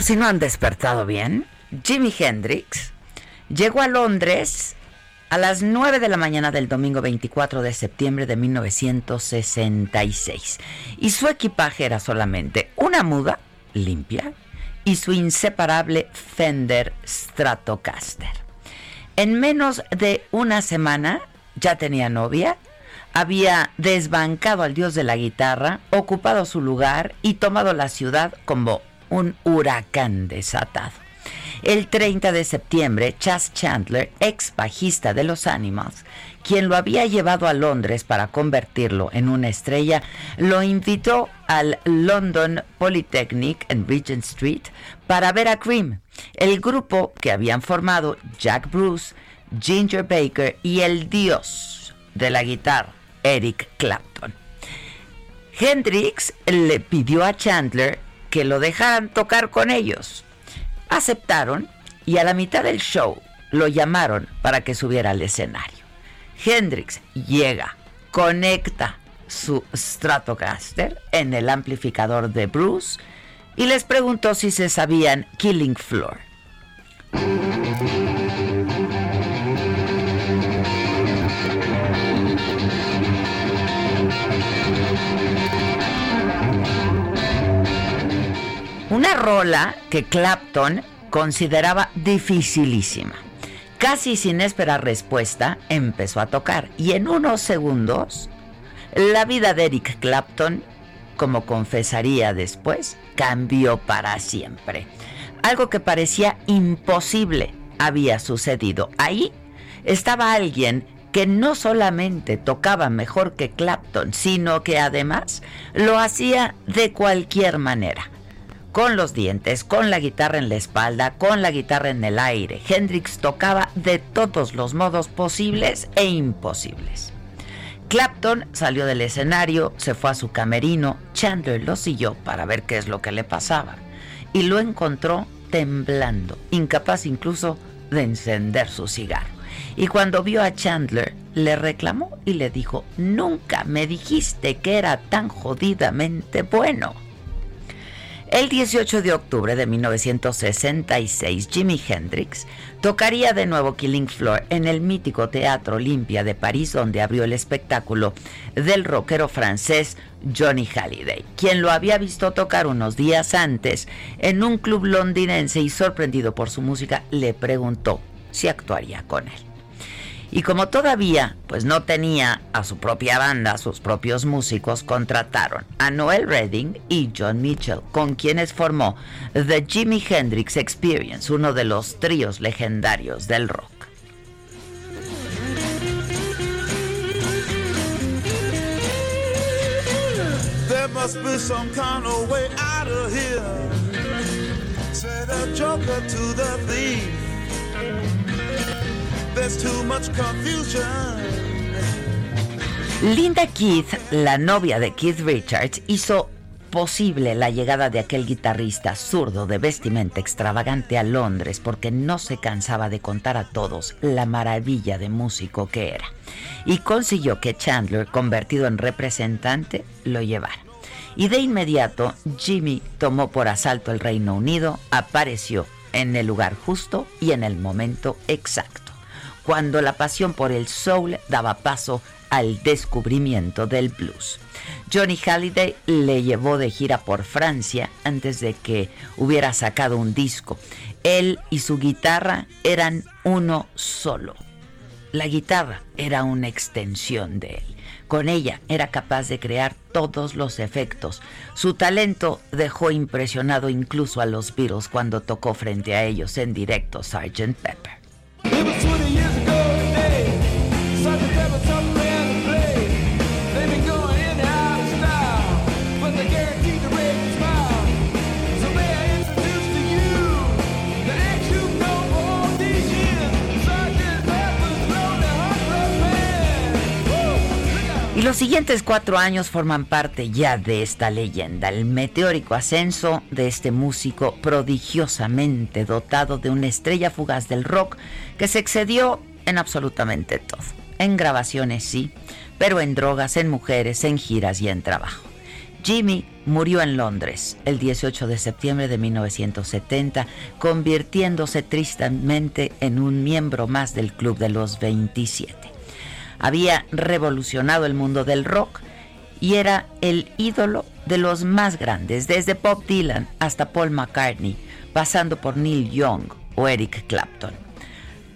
Por si no han despertado bien, Jimi Hendrix llegó a Londres a las 9 de la mañana del domingo 24 de septiembre de 1966 y su equipaje era solamente una muda limpia y su inseparable Fender Stratocaster. En menos de una semana ya tenía novia, había desbancado al dios de la guitarra, ocupado su lugar y tomado la ciudad como un huracán desatado. El 30 de septiembre, Chas Chandler, ex bajista de los Animals, quien lo había llevado a Londres para convertirlo en una estrella, lo invitó al London Polytechnic en Regent Street para ver a Cream, el grupo que habían formado Jack Bruce, Ginger Baker y el dios de la guitarra, Eric Clapton. Hendrix le pidió a Chandler que lo dejaran tocar con ellos. Aceptaron y a la mitad del show lo llamaron para que subiera al escenario. Hendrix llega, conecta su Stratocaster en el amplificador de Bruce y les preguntó si se sabían Killing Floor. Una rola que Clapton consideraba dificilísima. Casi sin esperar respuesta, empezó a tocar y en unos segundos, la vida de Eric Clapton, como confesaría después, cambió para siempre. Algo que parecía imposible había sucedido. Ahí estaba alguien que no solamente tocaba mejor que Clapton, sino que además lo hacía de cualquier manera con los dientes, con la guitarra en la espalda, con la guitarra en el aire. Hendrix tocaba de todos los modos posibles e imposibles. Clapton salió del escenario, se fue a su camerino, Chandler lo siguió para ver qué es lo que le pasaba y lo encontró temblando, incapaz incluso de encender su cigarro. Y cuando vio a Chandler, le reclamó y le dijo, nunca me dijiste que era tan jodidamente bueno. El 18 de octubre de 1966, Jimi Hendrix tocaría de nuevo Killing Floor en el mítico Teatro Olimpia de París, donde abrió el espectáculo del rockero francés Johnny Halliday, quien lo había visto tocar unos días antes en un club londinense y sorprendido por su música le preguntó si actuaría con él. Y como todavía pues no tenía a su propia banda, sus propios músicos contrataron a Noel Redding y John Mitchell, con quienes formó The Jimi Hendrix Experience, uno de los tríos legendarios del rock. Must be some kind of way out of here. There's too much confusion. Linda Keith, la novia de Keith Richards, hizo posible la llegada de aquel guitarrista zurdo de vestimenta extravagante a Londres porque no se cansaba de contar a todos la maravilla de músico que era. Y consiguió que Chandler, convertido en representante, lo llevara. Y de inmediato Jimmy tomó por asalto el Reino Unido, apareció en el lugar justo y en el momento exacto, cuando la pasión por el soul daba paso al descubrimiento del blues. Johnny Halliday le llevó de gira por Francia antes de que hubiera sacado un disco. Él y su guitarra eran uno solo. La guitarra era una extensión de él. Con ella era capaz de crear todos los efectos. Su talento dejó impresionado incluso a los Beatles cuando tocó frente a ellos en directo Sgt. Pepper. Y los siguientes cuatro años forman parte ya de esta leyenda, el meteórico ascenso de este músico prodigiosamente dotado de una estrella fugaz del rock que se excedió en absolutamente todo. En grabaciones sí, pero en drogas, en mujeres, en giras y en trabajo. Jimmy murió en Londres el 18 de septiembre de 1970, convirtiéndose tristemente en un miembro más del Club de los 27 había revolucionado el mundo del rock y era el ídolo de los más grandes, desde Bob Dylan hasta Paul McCartney, pasando por Neil Young o Eric Clapton.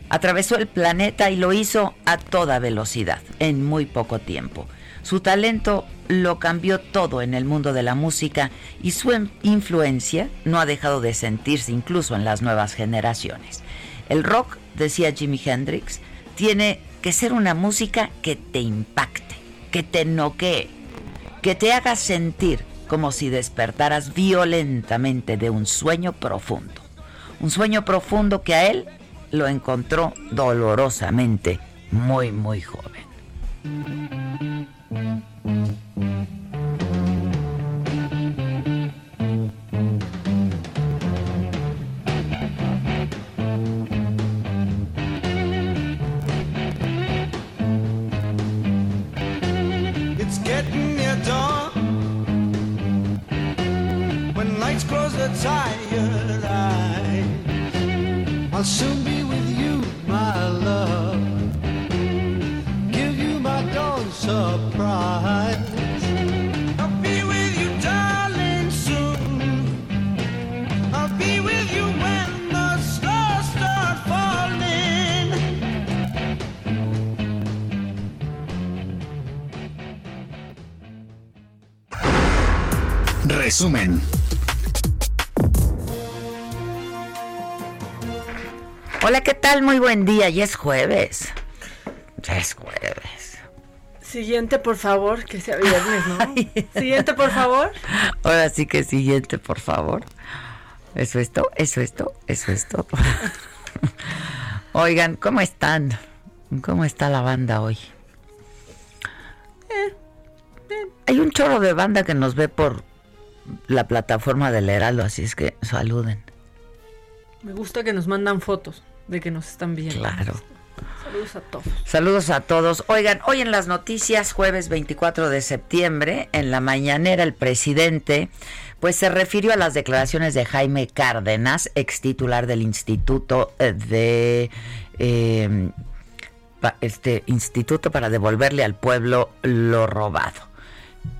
Atravesó el planeta y lo hizo a toda velocidad, en muy poco tiempo. Su talento lo cambió todo en el mundo de la música y su influencia no ha dejado de sentirse incluso en las nuevas generaciones. El rock, decía Jimi Hendrix, tiene que ser una música que te impacte, que te noquee, que te haga sentir como si despertaras violentamente de un sueño profundo. Un sueño profundo que a él lo encontró dolorosamente muy, muy joven. Tired eyes, I'll soon be with you, my love. Give you my dawn surprise. I'll be with you, darling, soon. I'll be with you when the stars start falling. Resumen. Hola, ¿qué tal? Muy buen día. Ya es jueves. Ya es jueves. Siguiente, por favor, que sea viernes, ¿no? Siguiente, por favor. Ahora sí que siguiente, por favor. Eso es todo, eso es todo, eso es todo. Oigan, ¿cómo están? ¿Cómo está la banda hoy? Eh, Hay un chorro de banda que nos ve por la plataforma del Heraldo, así es que saluden. Me gusta que nos mandan fotos de que nos están viendo. Claro. Saludos a todos. Saludos a todos. Oigan, hoy en las noticias, jueves 24 de septiembre, en la mañanera el presidente pues se refirió a las declaraciones de Jaime Cárdenas, ex titular del Instituto eh, de eh, este Instituto para devolverle al pueblo lo robado.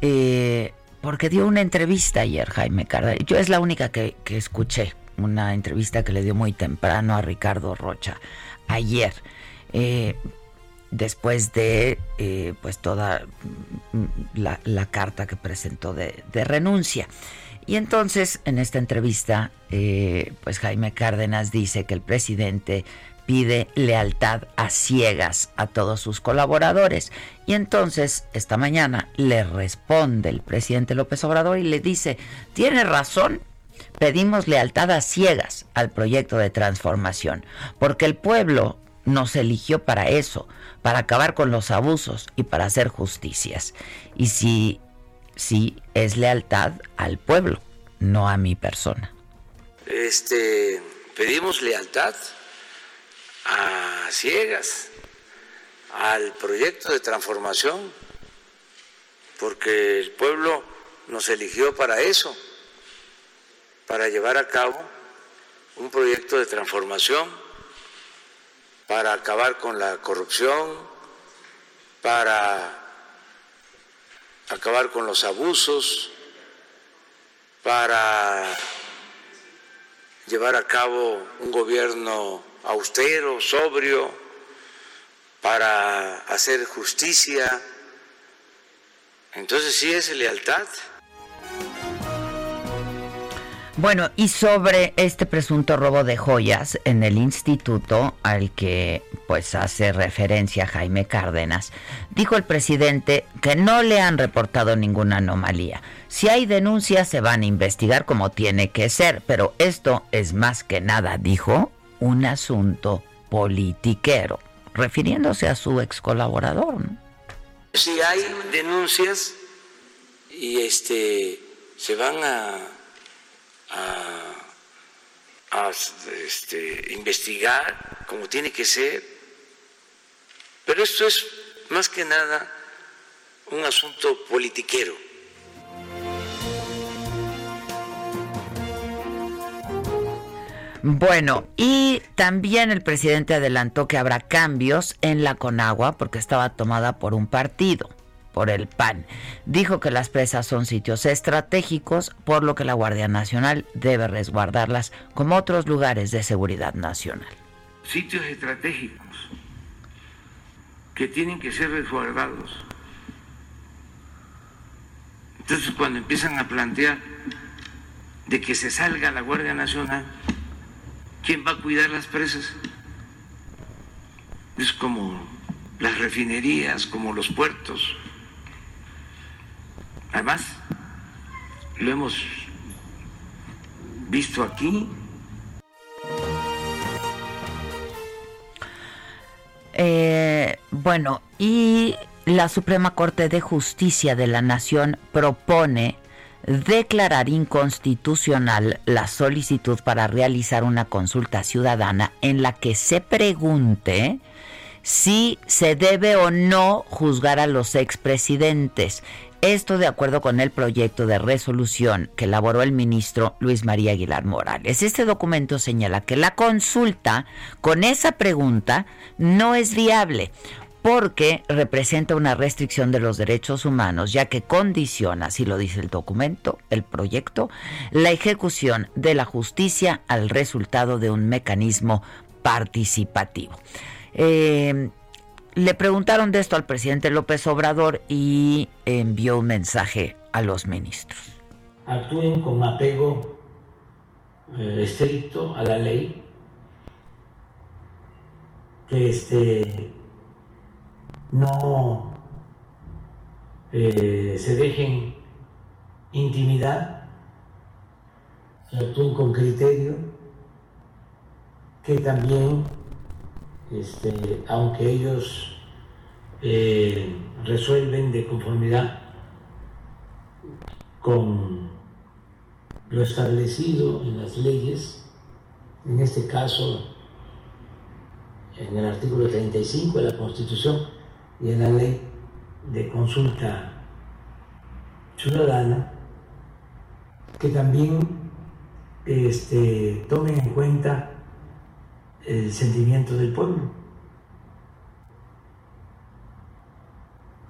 Eh, porque dio una entrevista ayer Jaime Cárdenas. Yo es la única que, que escuché, una entrevista que le dio muy temprano a Ricardo Rocha ayer. Eh, después de eh, pues toda la, la, carta que presentó de, de, renuncia. Y entonces en esta entrevista eh, pues Jaime Cárdenas dice que el presidente pide lealtad a ciegas a todos sus colaboradores. Y entonces esta mañana le responde el presidente López Obrador y le dice, tiene razón, pedimos lealtad a ciegas al proyecto de transformación, porque el pueblo nos eligió para eso, para acabar con los abusos y para hacer justicias. Y si, si es lealtad al pueblo, no a mi persona. Este, pedimos lealtad a ciegas al proyecto de transformación, porque el pueblo nos eligió para eso, para llevar a cabo un proyecto de transformación para acabar con la corrupción, para acabar con los abusos, para llevar a cabo un gobierno austero, sobrio, para hacer justicia. Entonces sí es lealtad. Bueno, y sobre este presunto robo de joyas en el instituto al que pues hace referencia Jaime Cárdenas, dijo el presidente que no le han reportado ninguna anomalía. Si hay denuncias se van a investigar como tiene que ser, pero esto es más que nada, dijo, un asunto politiquero, refiriéndose a su ex colaborador. Si hay denuncias y este se van a a, este, investigar como tiene que ser. Pero esto es más que nada un asunto politiquero. Bueno, y también el presidente adelantó que habrá cambios en la Conagua porque estaba tomada por un partido por el PAN. Dijo que las presas son sitios estratégicos, por lo que la Guardia Nacional debe resguardarlas como otros lugares de seguridad nacional. Sitios estratégicos que tienen que ser resguardados. Entonces cuando empiezan a plantear de que se salga la Guardia Nacional, ¿quién va a cuidar las presas? Es como las refinerías, como los puertos. Además, lo hemos visto aquí. Eh, bueno, y la Suprema Corte de Justicia de la Nación propone declarar inconstitucional la solicitud para realizar una consulta ciudadana en la que se pregunte si se debe o no juzgar a los expresidentes. Esto de acuerdo con el proyecto de resolución que elaboró el ministro Luis María Aguilar Morales. Este documento señala que la consulta con esa pregunta no es viable porque representa una restricción de los derechos humanos, ya que condiciona, así lo dice el documento, el proyecto, la ejecución de la justicia al resultado de un mecanismo participativo. Eh, le preguntaron de esto al presidente López Obrador y envió un mensaje a los ministros. Actúen con apego eh, estricto a la ley, que este, no eh, se dejen intimidar, actúen con criterio, que también este, aunque ellos eh, resuelven de conformidad con lo establecido en las leyes, en este caso en el artículo 35 de la Constitución y en la ley de consulta ciudadana, que también este, tomen en cuenta el sentimiento del pueblo.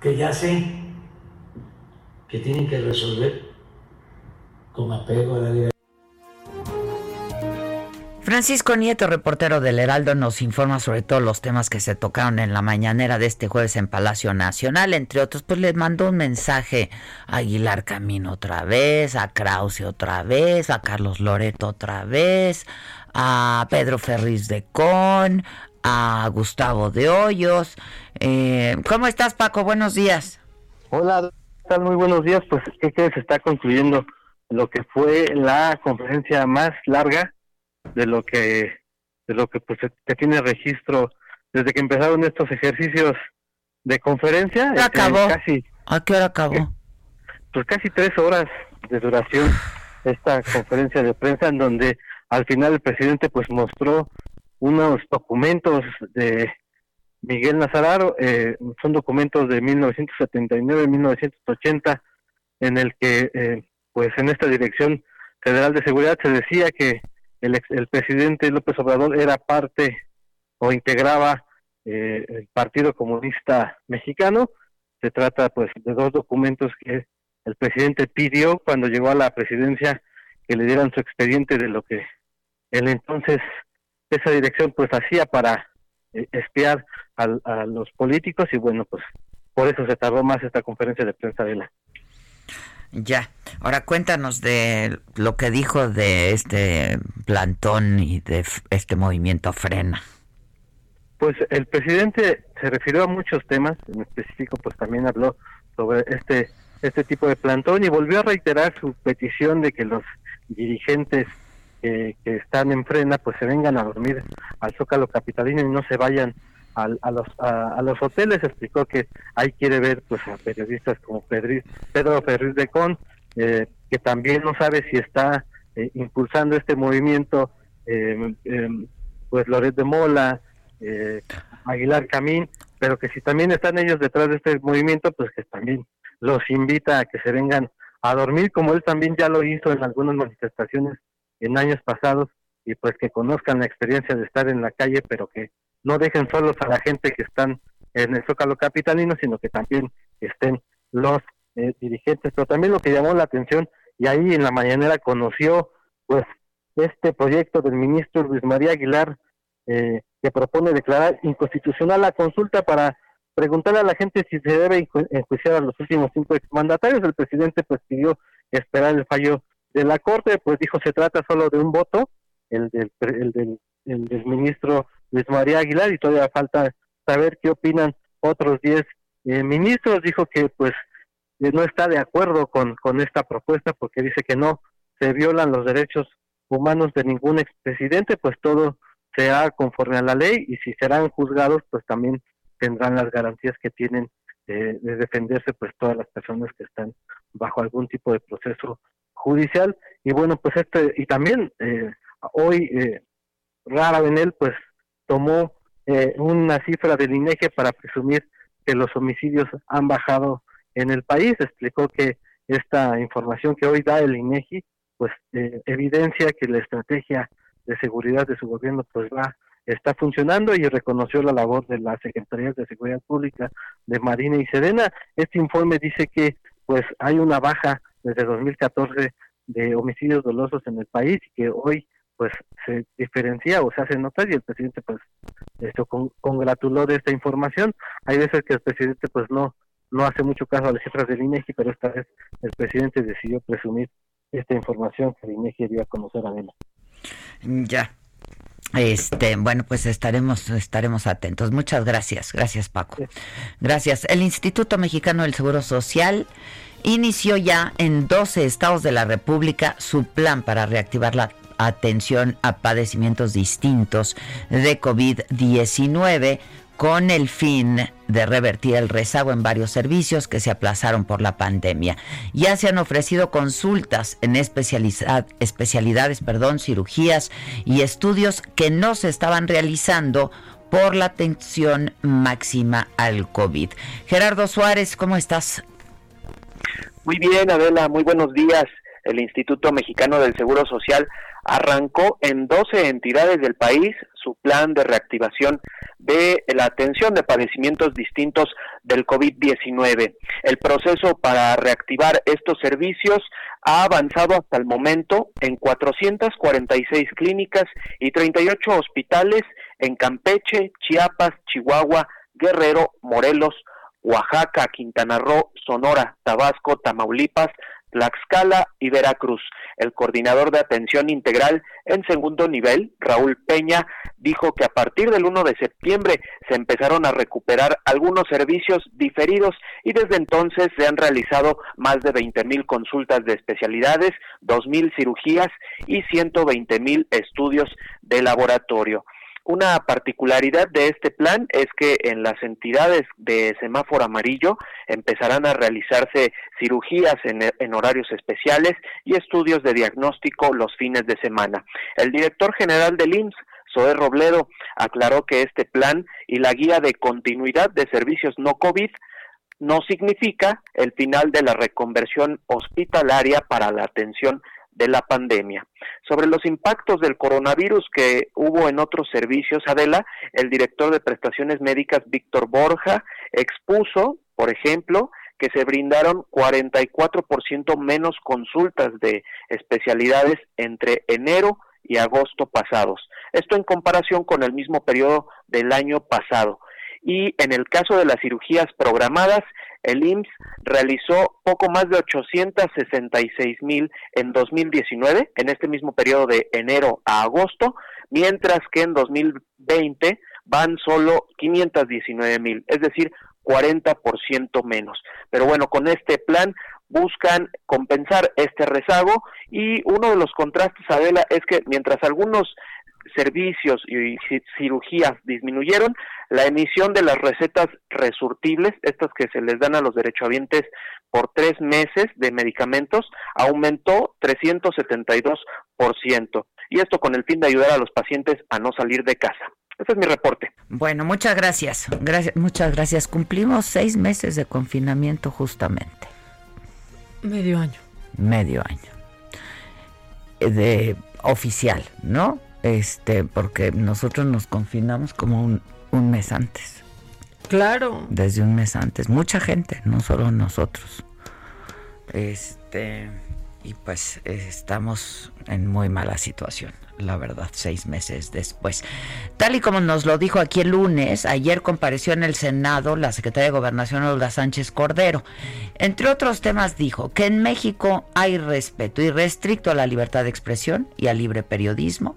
Que ya sé que tienen que resolver con apego a la ley. Francisco Nieto, reportero del Heraldo, nos informa sobre todos los temas que se tocaron en la mañanera de este jueves en Palacio Nacional. Entre otros, pues le mandó un mensaje a Aguilar Camino otra vez, a Krause otra vez, a Carlos Loreto otra vez, a Pedro Ferriz de Con, a Gustavo de Hoyos. Eh, ¿Cómo estás, Paco? Buenos días. Hola, ¿qué tal? Muy buenos días. Pues, ¿qué crees? Se está concluyendo lo que fue la conferencia más larga de lo que de lo que pues que tiene registro desde que empezaron estos ejercicios de conferencia. ¿Qué este, acabó? Casi, ¿A qué hora acabó? pues casi tres horas de duración esta conferencia de prensa en donde al final el presidente pues mostró unos documentos de Miguel Nazararo, eh, son documentos de 1979-1980 en el que eh, pues en esta dirección federal de seguridad se decía que el, el presidente López Obrador era parte o integraba eh, el Partido Comunista Mexicano. Se trata pues de dos documentos que el presidente pidió cuando llegó a la presidencia que le dieran su expediente de lo que él entonces esa dirección pues hacía para eh, espiar al- a, los políticos y bueno pues por eso se tardó más esta conferencia de prensa de la Ya. Ahora cuéntanos de lo que dijo de este plantón y de este movimiento frena. Pues el presidente se refirió a muchos temas, en específico pues también habló sobre este este tipo de plantón y volvió a reiterar su petición de que los dirigentes eh, que están en frena pues se vengan a dormir al Zócalo capitalino y no se vayan al- a, los a, a los hoteles. Explicó que ahí quiere ver pues a periodistas como Pedri- Pedro Ferriz de Con eh, que también no sabe si está eh, impulsando este movimiento eh, eh, pues Loret de Mola eh, Aguilar Camín, pero que si también están ellos detrás de este movimiento, pues que también los invita a que se vengan a dormir, como él también ya lo hizo en algunas manifestaciones en años pasados, y pues que conozcan la experiencia de estar en la calle, pero que no dejen solos a la gente que están en el Zócalo Capitalino, sino que también estén los eh, dirigentes. Pero también lo que llamó la atención, y ahí en la mañanera conoció, pues, este proyecto del ministro Luis María Aguilar, eh, que propone declarar inconstitucional la consulta para preguntarle a la gente si se debe enju- enjuiciar a los últimos cinco exmandatarios. El presidente pues pidió esperar el fallo de la Corte, pues dijo se trata solo de un voto, el del, el del, el del ministro Luis María Aguilar, y todavía falta saber qué opinan otros diez eh, ministros. Dijo que pues eh, no está de acuerdo con, con esta propuesta porque dice que no se violan los derechos humanos de ningún expresidente, pues todo será conforme a la ley y si serán juzgados, pues también tendrán las garantías que tienen de defenderse pues todas las personas que están bajo algún tipo de proceso judicial. Y bueno pues este y también eh, hoy eh, Rara Benel pues tomó eh, una cifra del INEGI para presumir que los homicidios han bajado en el país. Explicó que esta información que hoy da el INEGI pues eh, evidencia que la estrategia de seguridad de su gobierno pues va está funcionando y reconoció la labor de las secretarías de seguridad pública de Marina y Sedena. Este informe dice que pues hay una baja desde 2014 de homicidios dolosos en el país y que hoy pues se diferencia o se hace notar y el presidente pues esto con- congratuló de esta información. Hay veces que el presidente pues no no hace mucho caso a las cifras del INEGI, pero esta vez el presidente decidió presumir esta información que el INEGI dio a conocer a Adela. Ya. Este, bueno, pues estaremos estaremos atentos. Muchas gracias. Gracias, Paco. Gracias. El Instituto Mexicano del Seguro Social inició ya en 12 estados de la República su plan para reactivar la atención a padecimientos distintos de COVID-19 con el fin de revertir el rezago en varios servicios que se aplazaron por la pandemia. Ya se han ofrecido consultas en especialidad- especialidades, perdón, cirugías y estudios que no se estaban realizando por la atención máxima al COVID. Gerardo Suárez, ¿cómo estás? Muy bien, Adela, muy buenos días. El Instituto Mexicano del Seguro Social arrancó en 12 entidades del país su plan de reactivación de la atención de padecimientos distintos del COVID-19. El proceso para reactivar estos servicios ha avanzado hasta el momento en 446 clínicas y 38 hospitales en Campeche, Chiapas, Chihuahua, Guerrero, Morelos, Oaxaca, Quintana Roo, Sonora, Tabasco, Tamaulipas, Tlaxcala y Veracruz. El coordinador de atención integral en segundo nivel, Raúl Peña, dijo que a partir del 1 de septiembre se empezaron a recuperar algunos servicios diferidos y desde entonces se han realizado más de 20 mil consultas de especialidades, 2 mil cirugías y 120 mil estudios de laboratorio. Una particularidad de este plan es que en las entidades de semáforo amarillo empezarán a realizarse cirugías en, horarios especiales y estudios de diagnóstico los fines de semana. El director general del IMSS, Zoé Robledo, aclaró que este plan y la guía de continuidad de servicios no COVID no significa el final de la reconversión hospitalaria para la atención de la pandemia. Sobre los impactos del coronavirus que hubo en otros servicios, Adela, el director de prestaciones médicas Víctor Borja expuso, por ejemplo, que se brindaron 44% menos consultas de especialidades entre enero y agosto pasados. Esto en comparación con el mismo periodo del año pasado. Y en el caso de las cirugías programadas, el IMSS realizó poco más de 866 mil en 2019, en este mismo periodo de enero a agosto, mientras que en 2020 van solo 519 mil, es decir, 40% menos. Pero bueno, con este plan buscan compensar este rezago y uno de los contrastes, Adela, es que mientras algunos servicios y cirugías disminuyeron, la emisión de las recetas resurtibles, estas que se les dan a los derechohabientes por tres meses de medicamentos, aumentó 372%. Y esto con el fin de ayudar a los pacientes a no salir de casa. Ese es mi reporte. Bueno, muchas gracias. gracias. Muchas gracias. Cumplimos seis meses de confinamiento justamente. Medio año. Medio año. De oficial, ¿no? Este, porque nosotros nos confinamos como un, un mes antes. Claro. Desde un mes antes. Mucha gente, no solo nosotros. Este, y pues estamos en muy mala situación la verdad, seis meses después. Tal y como nos lo dijo aquí el lunes, ayer compareció en el Senado la secretaria de Gobernación Olga Sánchez Cordero. Entre otros temas dijo que en México hay respeto irrestricto a la libertad de expresión y al libre periodismo.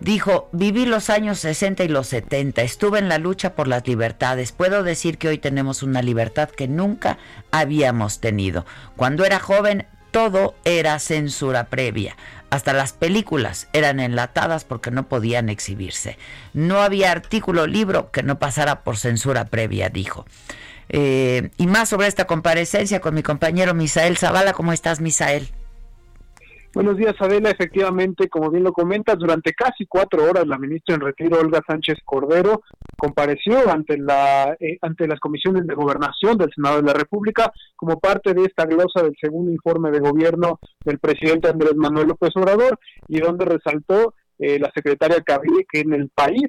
Dijo, viví los años 60 y los 70, estuve en la lucha por las libertades. Puedo decir que hoy tenemos una libertad que nunca habíamos tenido. Cuando era joven, todo era censura previa. Hasta las películas eran enlatadas porque no podían exhibirse. No había artículo libro que no pasara por censura previa, dijo. Eh, y más sobre esta comparecencia con mi compañero Misael Zavala. ¿Cómo estás, Misael? Buenos días, Adela. Efectivamente, como bien lo comentas, durante casi cuatro horas la ministra en retiro, Olga Sánchez Cordero, compareció ante la eh, ante las comisiones de gobernación del Senado de la República como parte de esta glosa del segundo informe de gobierno del presidente Andrés Manuel López Obrador y donde resaltó eh, la secretaria Caville que en el país,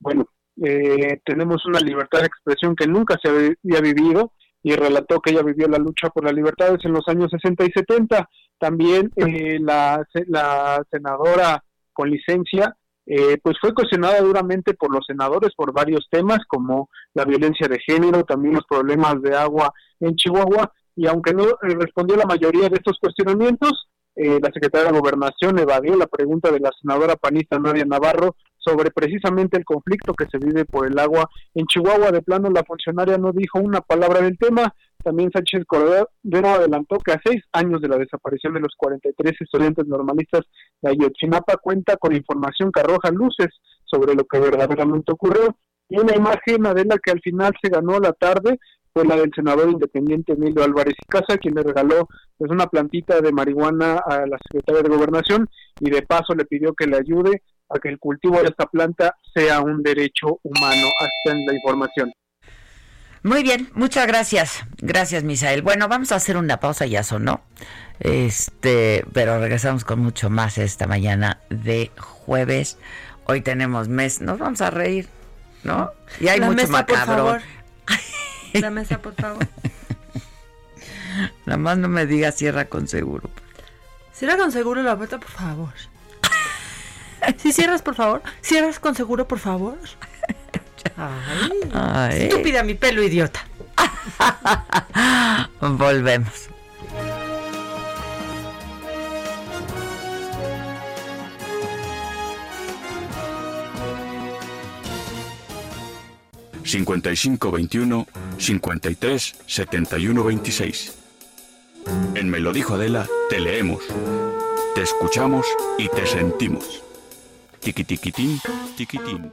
bueno, eh, tenemos una libertad de expresión que nunca se había vivido y relató que ella vivió la lucha por las libertades en los años 60 y 70 también eh, la, la, senadora con licencia, eh, pues fue cuestionada duramente por los senadores por varios temas, como la violencia de género, también los problemas de agua en Chihuahua, y aunque no eh, respondió la mayoría de estos cuestionamientos, la secretaria de Gobernación evadió la pregunta de la senadora panista Nadia Navarro sobre precisamente el conflicto que se vive por el agua en Chihuahua. De plano, la funcionaria no dijo una palabra del tema. También Sánchez Cordero adelantó que a seis años de la desaparición de los 43 estudiantes normalistas de Ayotzinapa cuenta con información que arroja luces sobre lo que verdaderamente ocurrió. Y una imagen, Adela, que al final se ganó la tarde, fue la del senador independiente Emilio Álvarez y Casa, quien le regaló pues, una plantita de marihuana a la secretaria de Gobernación y de paso le pidió que le ayude a que el cultivo de esta planta sea un derecho humano. Hasta en la información. Muy bien, muchas gracias. Gracias, Misael. Bueno, vamos a hacer una pausa, ya sonó. Este, pero regresamos con mucho más esta mañana de jueves. Hoy tenemos mes, nos vamos a reír, ¿no? Y hay La mucho mesa, por macabro. favor. La mesa, por favor. Nada más no me digas cierra con seguro. Cierra con seguro la puerta, por favor. Si cierras, por favor. Cierras con seguro, por favor. Ay, Ay. estúpida mi pelo, idiota. Volvemos. cincuenta y cinco veintiuno cincuenta y tres setenta y uno veintiséis. En Me lo dijo Adela, te leemos, te escuchamos y te sentimos. Tiquitiquitín, tiquitín.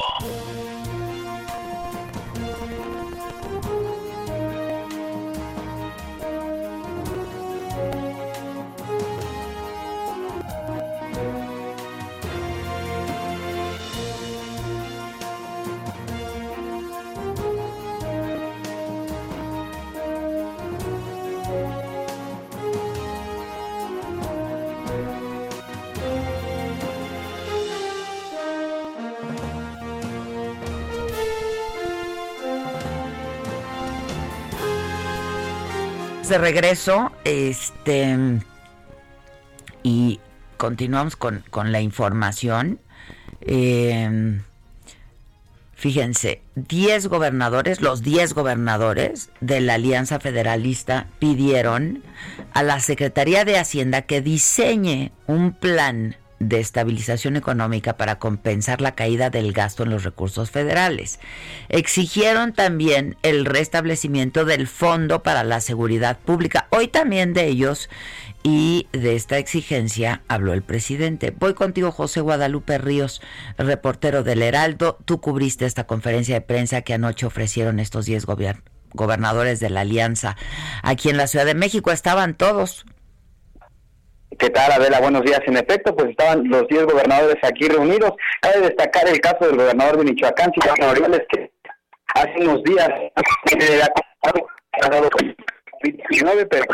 De regreso, este y continuamos con, con la información. Eh, fíjense, 10 gobernadores, los 10 gobernadores de la Alianza Federalista pidieron a la Secretaría de Hacienda que diseñe un plan de estabilización económica para compensar la caída del gasto en los recursos federales. Exigieron también el restablecimiento del Fondo para la Seguridad Pública. Hoy también de ellos y de esta exigencia habló el presidente. Voy contigo, José Guadalupe Ríos, reportero del Heraldo. Tú cubriste esta conferencia de prensa que anoche ofrecieron estos 10 gobernadores de la Alianza. Aquí en la Ciudad de México estaban todos. ¿Qué tal, Adela? Buenos días. En efecto, pues estaban los 10 gobernadores aquí reunidos. Cabe destacar el caso del gobernador de Michoacán, Silvano Aureoles, que hace unos días ha dado 19, pero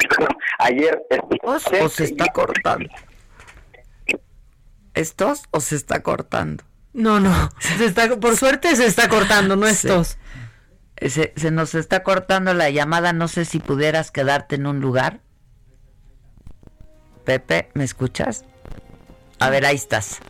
ayer... ¿O se está cortando? ¿Estos o se está cortando? No, no. Se está, por suerte se está cortando, no estos. Se, se nos está cortando la llamada. No sé si pudieras quedarte en un lugar. Pepe, ¿me escuchas? A ver, ahí estás.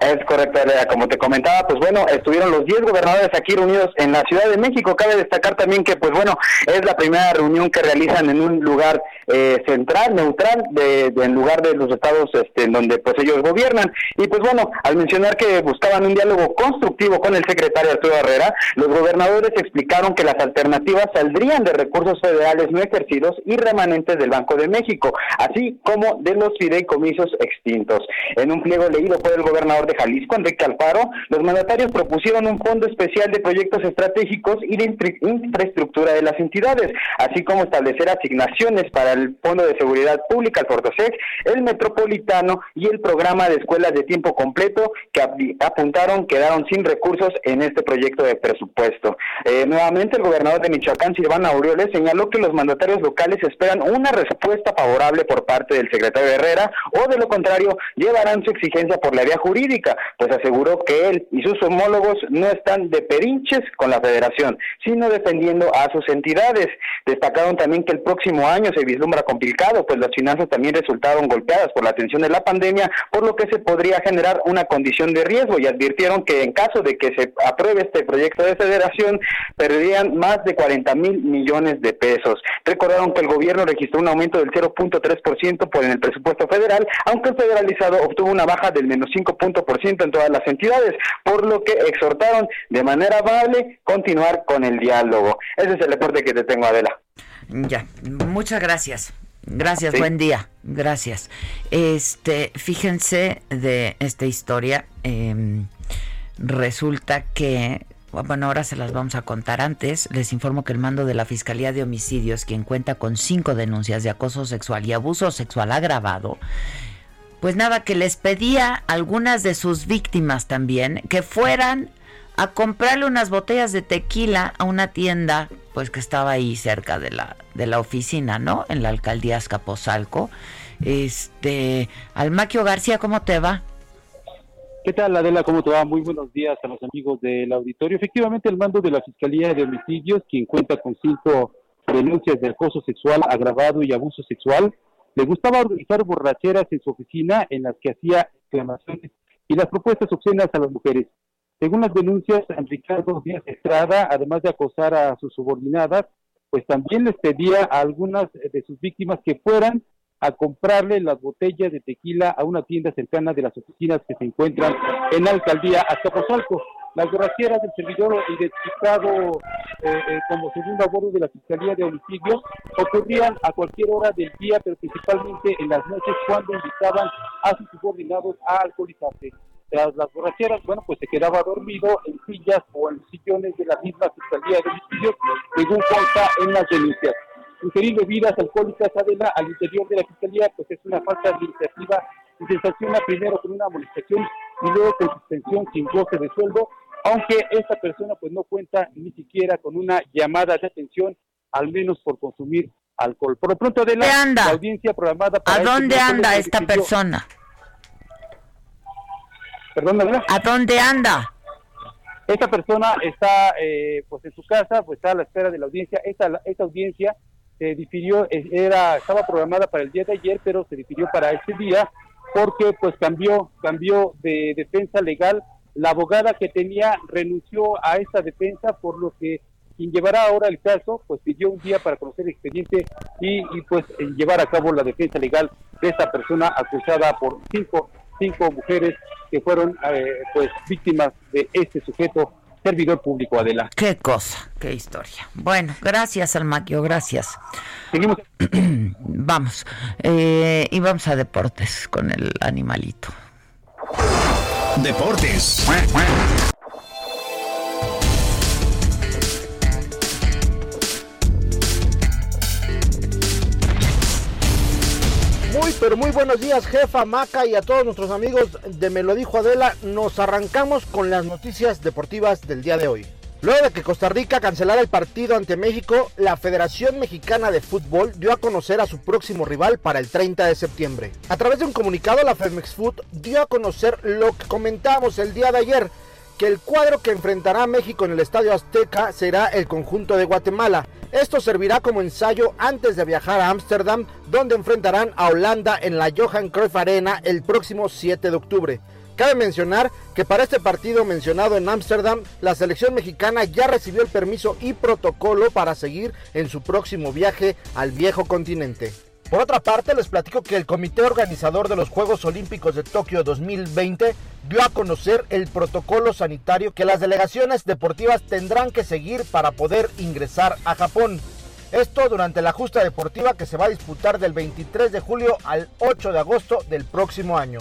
Es correcto, como te comentaba, pues bueno, estuvieron los 10 gobernadores aquí reunidos en la Ciudad de México. Cabe destacar también que, pues bueno, es la primera reunión que realizan en un lugar eh, central, neutral, de, de, en lugar de los estados este, en donde pues ellos gobiernan. Y pues bueno, al mencionar que buscaban un diálogo constructivo con el secretario Arturo Herrera, los gobernadores explicaron que las alternativas saldrían de recursos federales no ejercidos y remanentes del Banco de México, así como de los fideicomisos extintos. En un pliego leído por el gobernador de Jalisco, Enrique Alfaro, los mandatarios propusieron un fondo especial de proyectos estratégicos y de infraestructura de las entidades, así como establecer asignaciones para el Fondo de Seguridad Pública, el Fortosec, el Metropolitano y el programa de escuelas de tiempo completo que apuntaron quedaron sin recursos en este proyecto de presupuesto. Eh, nuevamente, el gobernador de Michoacán, Silvana Aureoles, señaló que los mandatarios locales esperan una respuesta favorable por parte del secretario Herrera o, de lo contrario, llevarán su exigencia por la vía jurídica, pues aseguró que él y sus homólogos no están de perinches con la federación, sino defendiendo a sus entidades. Destacaron también que el próximo año se vislumbra vislumbra complicado, pues las finanzas también resultaron golpeadas por la atención de la pandemia, por lo que se podría generar una condición de riesgo y advirtieron que en caso de que se apruebe este proyecto de federación, perderían más de 40 mil millones de pesos. Recordaron que el gobierno registró un aumento del 0.3% por en el presupuesto federal, aunque el federalizado obtuvo una baja del menos 5% en todas las entidades, por lo que exhortaron de manera amable continuar con el diálogo. Ese es el reporte que te tengo, Adela. Ya, muchas gracias. Gracias, buen día. Gracias. Este, fíjense de esta historia. Em, resulta que bueno, ahora se las vamos a contar antes. Les informo que el mando de la Fiscalía de Homicidios, quien cuenta con cinco denuncias de acoso sexual y abuso sexual agravado, pues nada, que les pedía a algunas de sus víctimas también que fueran a comprarle unas botellas de tequila a una tienda pues que estaba ahí cerca de la de la oficina, ¿no? En la alcaldía Escaposalco. Este, Almaquio García, ¿cómo te va? ¿Qué tal, Adela? ¿Cómo te va? Muy buenos días a los amigos del auditorio. Efectivamente, el mando de la Fiscalía de Homicidios, quien cuenta con cinco denuncias de acoso sexual agravado y abuso sexual, le gustaba organizar borracheras en su oficina en las que hacía exclamaciones y las propuestas obscenas a las mujeres. Según las denuncias, Ricardo Díaz Estrada, además de acosar a sus subordinadas, pues también les pedía a algunas de sus víctimas que fueran a comprarle las botellas de tequila a una tienda cercana de las oficinas que se encuentran en la alcaldía Azcapotzalco. Las borracheras del servidor identificado eh, eh, como segundo a bordo de la Fiscalía de Homicidios ocurrían a cualquier hora del día, pero principalmente en las noches cuando invitaban a sus subordinados a alcoholizarse. Tras las borracheras, bueno, pues se quedaba dormido en sillas o en sillones de la misma Fiscalía de Homicidios, según consta en las denuncias. Ingerir bebidas alcohólicas, Adela, al interior de la Fiscalía, pues es una falta administrativa y se sanciona primero con una amonestación y luego con suspensión sin goce de sueldo, aunque esta persona pues no cuenta ni siquiera con una llamada de atención, al menos por consumir alcohol. Por lo pronto, Adela, la audiencia programada para... ¿A este dónde anda esta persona? Perdón. ¿A dónde anda? Esta persona está eh, pues en su casa, pues está a la espera de la audiencia. Esta, esta audiencia se difirió, era, estaba programada para el día de ayer, pero se difirió para este día porque pues cambió, cambió de defensa legal. La abogada que tenía renunció a esta defensa, por lo que quien llevará ahora el caso, pues pidió un día para conocer el expediente y, pues llevar a cabo la defensa legal de esta persona acusada por cinco, cinco mujeres que fueron eh, pues víctimas de este sujeto servidor público, Adela. Qué cosa, qué historia. Bueno, gracias, Almaquio, gracias. Seguimos. vamos, eh, y vamos a deportes con el animalito. Deportes. Muy, pero muy buenos días, jefa Maca y a todos nuestros amigos de Me lo dijo Adela. Nos arrancamos con las noticias deportivas del día de hoy. Luego de que Costa Rica cancelara el partido ante México, la Federación Mexicana de Fútbol dio a conocer a su próximo rival para el 30 de septiembre. A través de un comunicado, la Femex Food dio a conocer lo que comentamos el día de ayer, que el cuadro que enfrentará a México en el Estadio Azteca será el conjunto de Guatemala. Esto servirá como ensayo antes de viajar a Ámsterdam, donde enfrentarán a Holanda en la Johan Cruyff Arena el próximo 7 de octubre. Cabe mencionar que para este partido mencionado en Ámsterdam, la selección mexicana ya recibió el permiso y protocolo para seguir en su próximo viaje al viejo continente. Por otra parte, les platico que el comité organizador de los Juegos Olímpicos de Tokio 2020 dio a conocer el protocolo sanitario que las delegaciones deportivas tendrán que seguir para poder ingresar a Japón. Esto durante la justa deportiva que se va a disputar del 23 de julio al 8 de agosto del próximo año.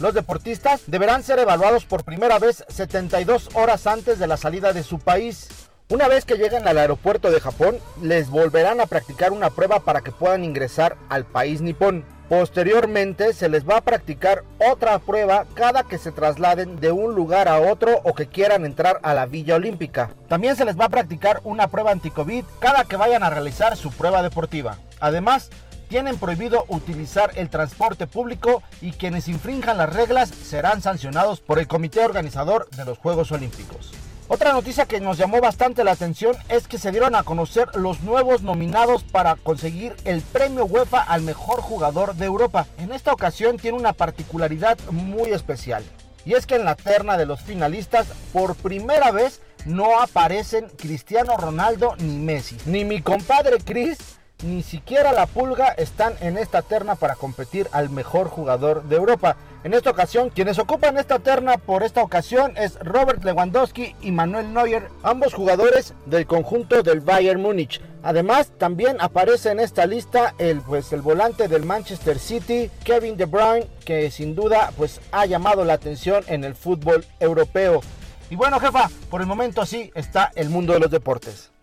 Los deportistas deberán ser evaluados por primera vez 72 horas antes de la salida de su país. Una vez que lleguen al aeropuerto de Japón, les volverán a practicar una prueba para que puedan ingresar al país nipón. Posteriormente se les va a practicar otra prueba cada que se trasladen de un lugar a otro o que quieran entrar a la Villa Olímpica. También se les va a practicar una prueba anti-COVID cada que vayan a realizar su prueba deportiva. Además, tienen prohibido utilizar el transporte público y quienes infrinjan las reglas serán sancionados por el comité organizador de los Juegos Olímpicos. Otra noticia que nos llamó bastante la atención es que se dieron a conocer los nuevos nominados para conseguir el premio UEFA al mejor jugador de Europa. En esta ocasión tiene una particularidad muy especial. Y es que en la terna de los finalistas, por primera vez, no aparecen Cristiano Ronaldo ni Messi. Ni mi compadre Chris, ni siquiera la Pulga están en esta terna para competir al mejor jugador de Europa. En esta ocasión, quienes ocupan esta terna por esta ocasión es Robert Lewandowski y Manuel Neuer, ambos jugadores del conjunto del Bayern Múnich. Además, también aparece en esta lista el pues el volante del Manchester City, Kevin De Bruyne, que sin duda pues ha llamado la atención en el fútbol europeo. Y bueno, jefa, por el momento así está el mundo de los deportes.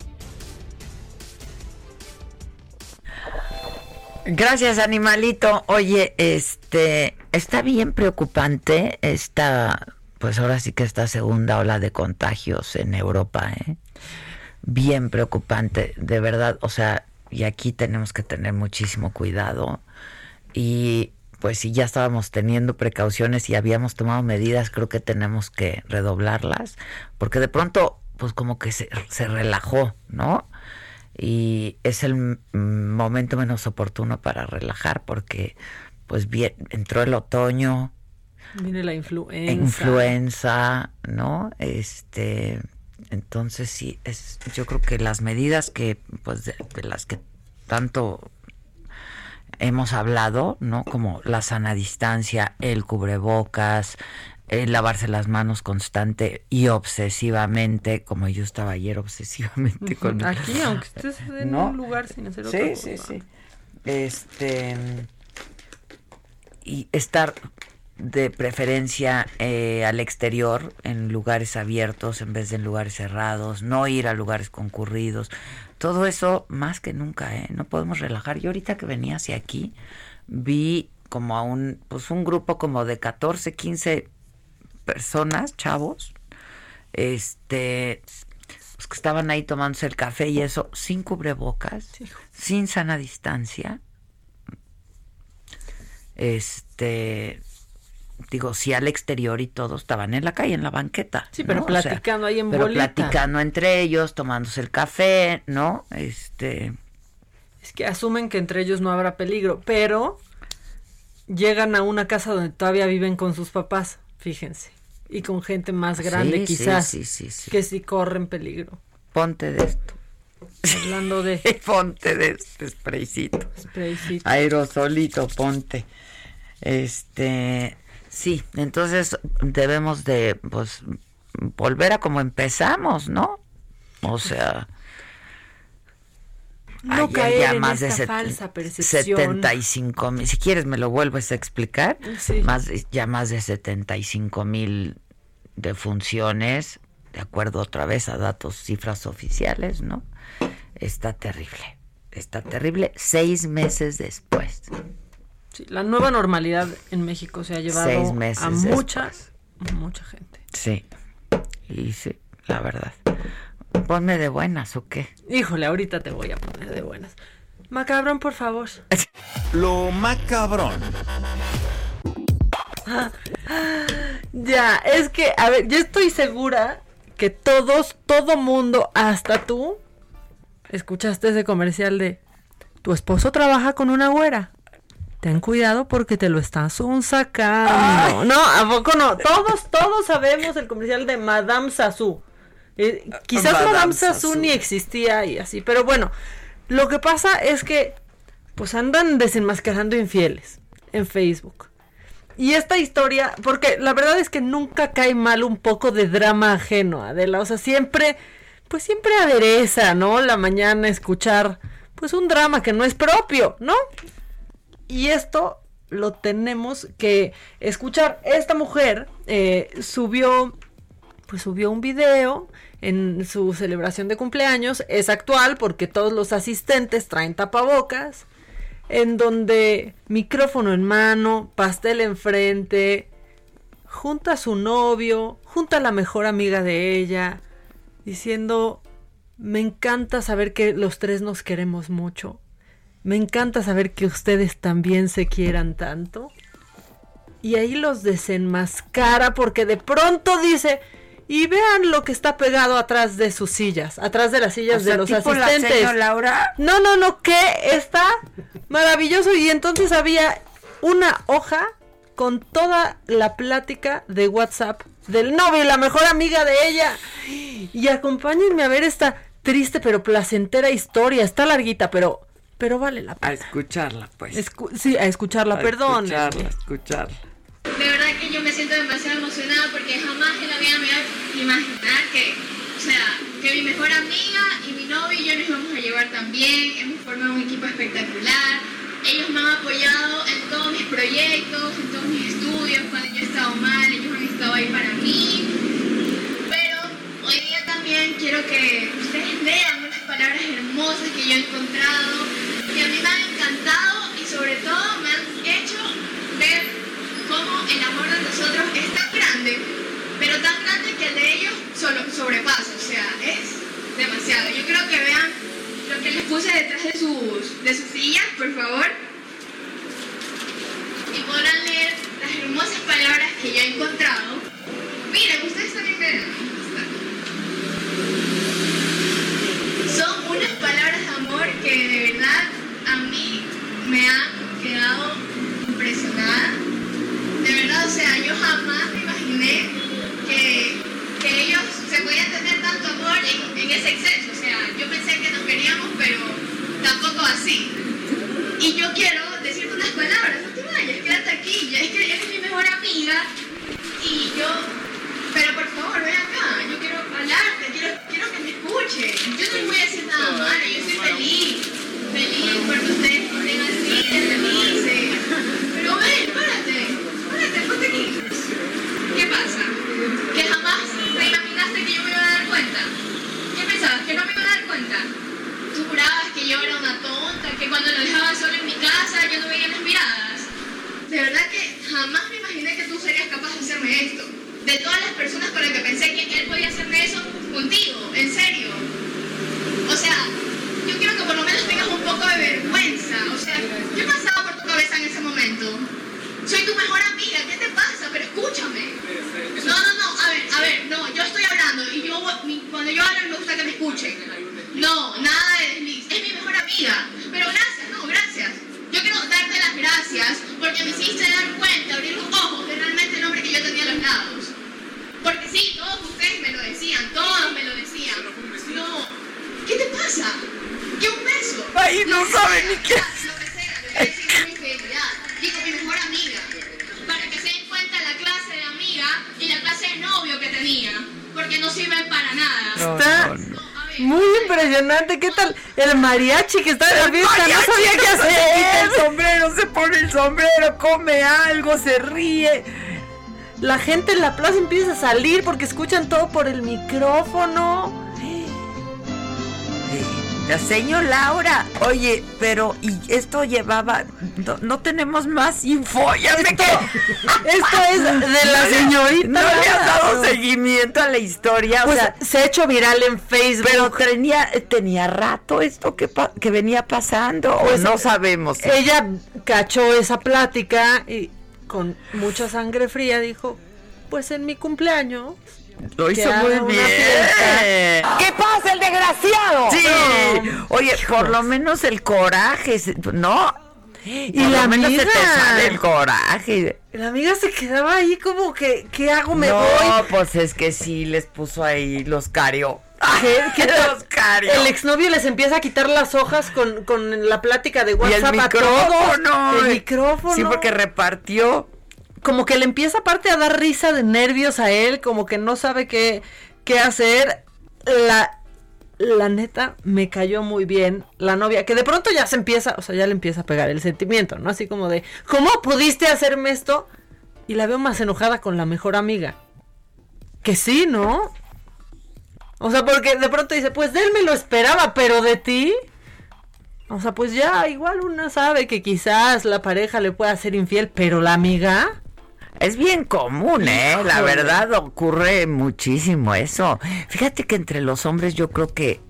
Gracias, animalito. Oye, este, está bien preocupante esta, pues ahora sí que esta segunda ola de contagios en Europa, ¿eh? Bien preocupante, de verdad. O sea, y aquí tenemos que tener muchísimo cuidado. Y pues si ya estábamos teniendo precauciones y habíamos tomado medidas, creo que tenemos que redoblarlas, porque de pronto, pues como que se, se relajó, ¿no? Y es el momento menos oportuno para relajar porque pues bien entró el otoño. Viene la influenza. Influenza no este entonces sí es yo creo que las medidas que pues de, de las que tanto hemos hablado no como la sana distancia el cubrebocas eh, lavarse las manos constante y obsesivamente, como yo estaba ayer obsesivamente con aquí, aunque estés en ¿No? un lugar sin hacer Sí, otra sí, cosa. sí. Este y estar de preferencia eh, al exterior en lugares abiertos en vez de en lugares cerrados, no ir a lugares concurridos. Todo eso más que nunca, ¿eh? No podemos relajar. Yo ahorita que venía hacia aquí vi como a un pues un grupo como de 14, 15 personas, chavos, este, pues que estaban ahí tomándose el café y eso, sin cubrebocas, sin sana distancia. Este, digo, sí al exterior y todo, estaban en la calle, en la banqueta. Sí, pero ¿no? O sea, platicando ahí en pero bolita. platicando entre ellos, tomándose el café, ¿no? Este, Es que asumen que entre ellos no habrá peligro, pero llegan a una casa donde todavía viven con sus papás, fíjense, y con gente más grande Sí, quizás, sí, sí, sí. que sí corren peligro. ponte de esto. Hablando de ponte de este spraycito. spraycito. Aerosolito, ponte. Este, sí, entonces debemos de, pues, volver a como empezamos, ¿no? O sea, No ayer caer ya en más de esta falsa percepción. 75 mil, si quieres me lo vuelves a explicar, Sí. más, ya más de 75 mil defunciones, de acuerdo otra vez a datos, cifras oficiales, ¿no? Está terrible, está terrible, seis meses después. Sí, la nueva normalidad en México se ha llevado Seis meses a mucha, mucha gente. Sí, y sí, la verdad. Ponme de buenas o qué. Híjole, ahorita te voy a poner de buenas. Macabrón, por favor. Lo macabrón. Ya, es que, a ver, yo estoy segura que todos, todo mundo, hasta tú, escuchaste ese comercial de tu esposo trabaja con una güera. Ten cuidado porque te lo estás un sacando. No, ¿a poco no? Todos, todos sabemos el comercial de Madame Sassou. Eh, quizás Madame Madame, existía y así, pero bueno, lo que pasa es que pues andan desenmascarando infieles en Facebook. Y esta historia, porque la verdad es que nunca cae mal un poco de drama ajeno, Adela. O sea, siempre, pues siempre adereza, ¿no? La mañana escuchar, pues un drama que no es propio, ¿no? Y esto lo tenemos que escuchar. Esta mujer eh, subió, pues subió un video en su celebración de cumpleaños. Es actual porque todos los asistentes traen tapabocas en donde micrófono en mano, pastel enfrente, junta a su novio, junta a la mejor amiga de ella, diciendo, me encanta saber que los tres nos queremos mucho, me encanta saber que ustedes también se quieran tanto. Y ahí los desenmascara porque de pronto dice, Y vean lo que está pegado atrás de sus sillas, atrás de las sillas O sea, de los tipo asistentes. Laura. No, no, no, que está maravilloso. Y entonces había una hoja con toda la plática de WhatsApp del novio y la mejor amiga de ella. Y acompáñenme a ver esta triste pero placentera historia. Está larguita, pero, pero vale la A pena. escucharla, pues. Escu- sí, a escucharla, A perdón. Escucharla, escucharla. De verdad que yo me siento demasiado emocionada porque jamás en la vida me iba a imaginar que, o sea, que mi mejor amiga y mi novio y yo nos íbamos a llevar tan bien, hemos formado un equipo espectacular, ellos me han apoyado en todos mis proyectos, en todos mis estudios, cuando yo he estado mal, ellos han estado ahí para mí, pero hoy día también quiero que ustedes lean unas palabras hermosas que yo he encontrado, que a mí me han encantado y sobre todo me han hecho ver cómo el amor de nosotros es tan grande, pero tan grande que el de ellos solo sobrepasa, o sea, es demasiado. Yo creo que vean lo que les puse detrás de sus, de sus sillas, por favor, y podrán leer las hermosas palabras que yo he encontrado. Miren, ustedes también vean. Son unas palabras de amor que de verdad a mí me han quedado impresionada. De verdad, o sea, yo jamás me imaginé que, que ellos se podían tener tanto amor en, en ese exceso. O sea, yo pensé que nos queríamos, pero tampoco así. Y yo quiero decirte unas palabras, no te vayas, quédate aquí. Ya es que eres mi mejor amiga y yo, pero por favor, ven acá, yo quiero hablarte, quiero, quiero que me escuchen. Yo no voy a decir nada malo, yo estoy feliz, feliz porque ustedes estén así, felices. Pero ven, párate. ¿Qué pasa? ¿Que jamás te imaginaste que yo me iba a dar cuenta? ¿Qué pensabas? ¿Que no me iba a dar cuenta? Tú jurabas que yo era una tonta, que cuando lo dejaba solo en mi casa yo no veía las miradas. De verdad que jamás me imaginé que tú serías capaz de hacerme esto. De todas las personas con las que pensé que él podía hacerme eso, contigo, en serio. O sea, yo quiero que por lo menos tengas un poco de vergüenza. O sea, ¿qué pasaba por tu cabeza en ese momento? Soy tu mejor amiga, ¿qué te pasa? Pero escúchame. No, no, no, a ver, a ver, no, yo estoy hablando y yo, mi- cuando yo hablo me gusta que me escuchen. No, nada de desliz, es mi mejor amiga. Pero gracias, no, gracias. Yo quiero darte las gracias porque me hiciste dar cuenta, abrir los ojos de realmente el hombre que yo tenía a los lados. Porque sí, todos ustedes me lo decían, todos me lo decían. No, ¿qué te pasa? ¿Qué un beso? Ay, no Lo que sabe sea, ni qué Lo que sea, le voy a decir con mi infidelidad. Digo, mi mejor amiga. Para que se den cuenta la clase de amiga y la clase de novio que tenía. Porque no sirven para nada. Está muy impresionante. ¿Qué tal? El mariachi que está en la fiesta no sabía qué no se quita hacer. el sombrero, se pone el sombrero, come algo, se ríe. La gente en la plaza empieza a salir porque escuchan todo por el micrófono. La señor Laura, oye, pero y esto llevaba, no, no tenemos más info, ya me Esto, esto es de la señorita. No le has dado seguimiento a la historia, Pues o sea, se ha hecho viral en Facebook. pero tenía, tenía rato esto que, que venía pasando, o Pues, no sabemos. Ella cachó esa plática y con mucha sangre fría dijo, pues en mi cumpleaños. Lo hizo muy bien. ¿Qué pasa, el desgraciado? Sí. No. Oye, por lo menos el coraje, ¿no? Y Por la lo menos se te sale el coraje. La amiga se quedaba ahí como que, ¿qué hago? Me no, voy. pues es que sí les puso ahí los cario. ¿Qué, qué los cario. El exnovio les empieza a quitar las hojas con, con la plática de y el WhatsApp a todos. micrófono. El micrófono. Sí, porque repartió. Como que le empieza aparte a dar risa de nervios a él, como que no sabe qué, qué hacer. La, la neta me cayó muy bien la novia, que de pronto ya se empieza, o sea, ya le empieza a pegar el sentimiento, ¿no? Así como de, ¿cómo pudiste hacerme esto? Y la veo más enojada con la mejor amiga. Que sí, ¿no? O sea, porque de pronto dice, pues de él me lo esperaba, pero de ti. O sea, pues ya, igual una sabe que quizás la pareja le pueda ser infiel, pero la amiga. Es bien común, ¿eh? La verdad ocurre muchísimo eso. Fíjate que entre los hombres yo creo que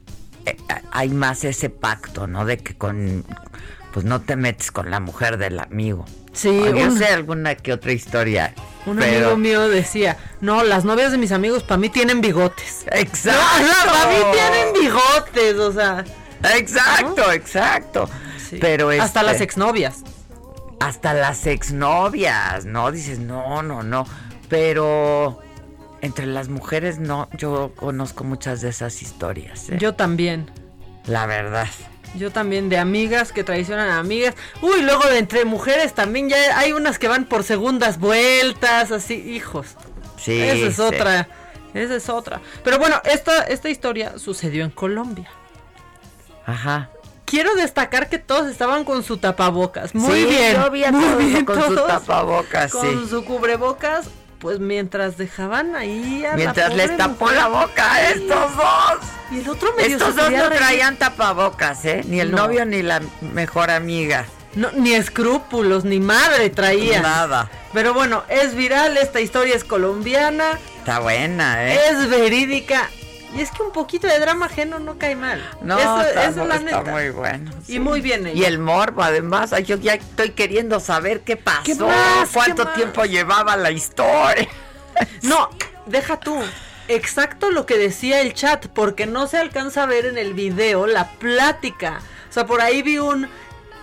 eh, hay más ese pacto, ¿no? De que con, pues no te metes con la mujer del amigo. Sí, O yo un- sé alguna que otra historia Un Pero- amigo mío decía, no, las novias de mis amigos para mí tienen bigotes. Exacto. para mí tienen bigotes, o sea. Exacto, exacto. Pero Hasta este, las exnovias. Hasta las exnovias, ¿no? Dices, no, no, no. Pero entre las mujeres no, yo conozco muchas de esas historias. ¿eh? Yo también. La verdad. Yo también de amigas que traicionan a amigas. Uy, luego de entre mujeres también ya hay unas que van por segundas vueltas, así, hijos. Sí. Esa es sí. otra. Esa es otra. Pero bueno, esta, esta historia sucedió en Colombia. Ajá. Quiero destacar que todos estaban con su tapabocas. Muy Sí, bien. yo vi a muy todos bien con su todos tapabocas, Con sí. su cubrebocas, pues mientras dejaban ahí a la Mientras les tapó mujer. la boca a estos dos. Y el otro medio Estos dos no traían tapabocas, ¿eh? Ni el No. novio ni la mejor amiga. No, ni escrúpulos, ni madre traía. Nada. Pero bueno, es viral, esta historia es colombiana, Está buena, ¿eh? es verídica. Y es que un poquito de drama ajeno no cae mal. No, Eso- está, eso es la está neta. muy bueno. Y muy bien ella. Y el morbo, además, yo ya estoy queriendo saber qué pasó, ¿Qué más? cuánto tiempo llevaba la historia. No, deja tú. Exacto lo que decía el chat, porque no se alcanza a ver en el video la plática. O sea, por ahí vi un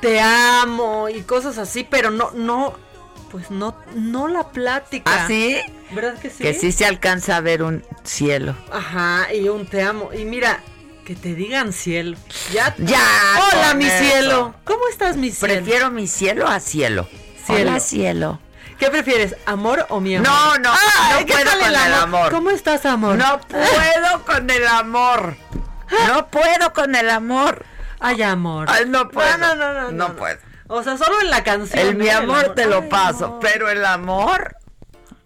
te amo y cosas así, pero no, no, pues no, no la plática. ¿Ah, sí? ¿Verdad que sí? Que sí se alcanza a ver un cielo. Ajá, y un te amo. Y mira, que te digan cielo. Ya. Ya, Hola, mi eso. cielo. ¿Cómo estás, mi cielo? Prefiero mi cielo a cielo. Cielo. Hola, cielo. ¿Qué prefieres, amor o mi amor? No, no, Ay, no ¿qué puedo con el amor. ¿Cómo estás, amor? No puedo con el amor. No puedo con el amor. Ay, amor. Ay, no puedo. No, no, no, no, No no. puedo. O sea, solo en la canción. El mi ¿no? amor te lo Ay, paso, no. pero el amor.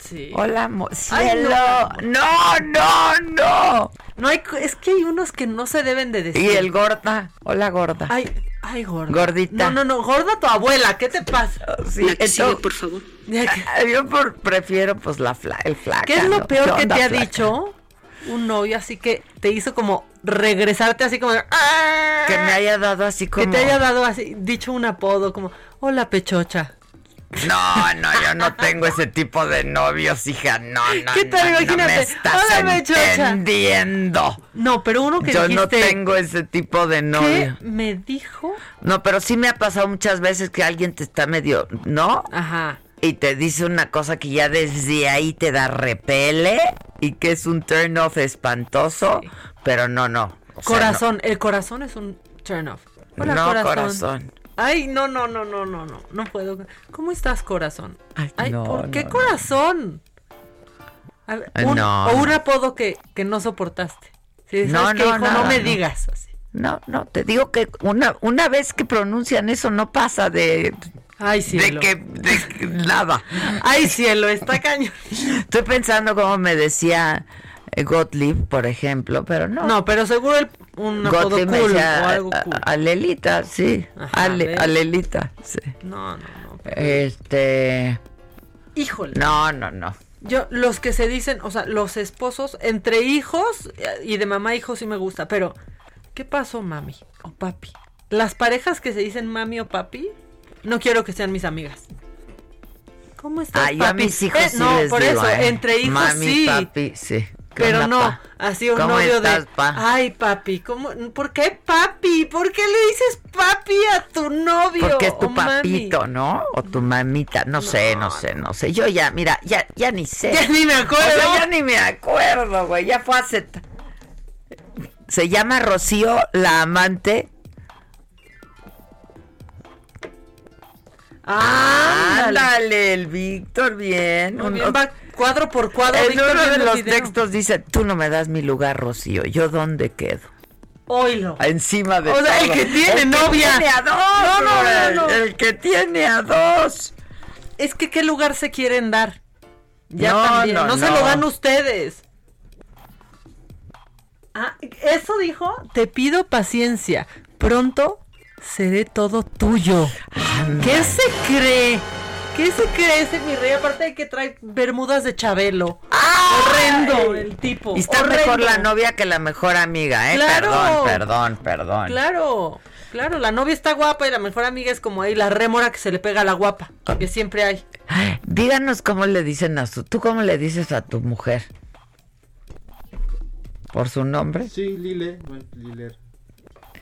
Sí. Hola. Ay, Cielo. no. no, no, no. No hay, es que hay unos que no se deben de decir. Y el gorda. Hola, gorda. Ay, ay, gorda. Gordita. No, no, no, gorda tu abuela, ¿qué te pasa? Sí, entonces- por favor. Yo por- prefiero pues la fla, el flaca. ¿Qué es lo peor ¿Qué que te ha flaca? dicho un novio así que te hizo como regresarte así como de, "Ah"? Que me haya dado así como. que te haya dado así dicho un apodo como hola pechocha No, no, yo no tengo ese tipo de novios, hija. No, no. ¿Qué tal? no, no Imagínate. me estás entendiendo. no pero uno que Yo dijiste no tengo ese tipo de ¿qué novio. me dijo? No, pero sí me ha pasado muchas veces que alguien te está medio, ¿no? Ajá. Y te dice una cosa que ya desde ahí te da repele y que es un turn off espantoso, pero no, no. O sea, corazón, el corazón es un turn off. no, Hola, no, corazón. corazón. Ay, no, no, no, no, no, no, no puedo. ¿Cómo estás, corazón? Ay, no, ¿por qué no, corazón? A ver, un- no, o un apodo que, que no soportaste. Sí, No, me digas así. No, no, te digo que una, una vez que pronuncian eso no pasa de, Ay, de cielo. que de que nada. Ay, cielo, está cañón. Estoy pensando como me decía Gottlieb, por ejemplo, pero no. No, pero seguro el, un apodo cool o algo a- cool. a- Alelita, sí. Ajá. Alelita, sí. No, no, no. Este. Híjole. No, no, no. Yo, los que se dicen, o sea, los esposos, entre hijos eh, y de mamá hijo sí me gusta, pero ¿qué pasó, mami o papi? Las parejas que se dicen mami o papi, no quiero que sean mis amigas. ¿Cómo estás, Ah, yo a papi? mis hijos Eh, sí no, les por digo, eso, eh. entre hijos Mami, sí. papi, sí. ¿Qué Pero onda, no, pa? así un ¿Cómo novio estás, de, pa? ay papi, ¿cómo, ¿por qué papi? ¿Por qué le dices papi a tu novio? Porque es o tu mami? papito, ¿no? O tu mamita, no, sé, no sé, no sé. Yo ya, mira, ya, ya ni sé. Ya ni me acuerdo. O sea, ya ni me acuerdo, güey. Ya fue hace. Se llama Rocío la amante. Ándale. Ándale, el Víctor, bien. Muy Un- bien, va cuadro por cuadro. en Víctor uno de los video. textos dice, tú no me das mi lugar, Rocío. ¿Yo dónde quedo? Oílo. Encima de O sea, el que tiene El novia. tiene a dos, No, no, no, no. El que tiene a dos. Es que qué lugar se quieren dar. Ya No, también. no, No, se lo dan ustedes. Ah, eso dijo, te pido paciencia. Pronto seré todo tuyo. ¿Qué se cree? ¿Qué se cree ese mi rey? Aparte de que trae bermudas de Chabelo. Horrendo el tipo. Y está horrendo. mejor la novia que la mejor amiga, ¿eh? Claro. Perdón, perdón, perdón. Claro, claro, la novia está guapa y la mejor amiga es como ahí la rémora que se le pega a la guapa, que siempre hay. Díganos cómo le dicen a su... ¿Tú cómo le dices a tu mujer? ¿Por su nombre? Sí, Lile, bueno, Liler.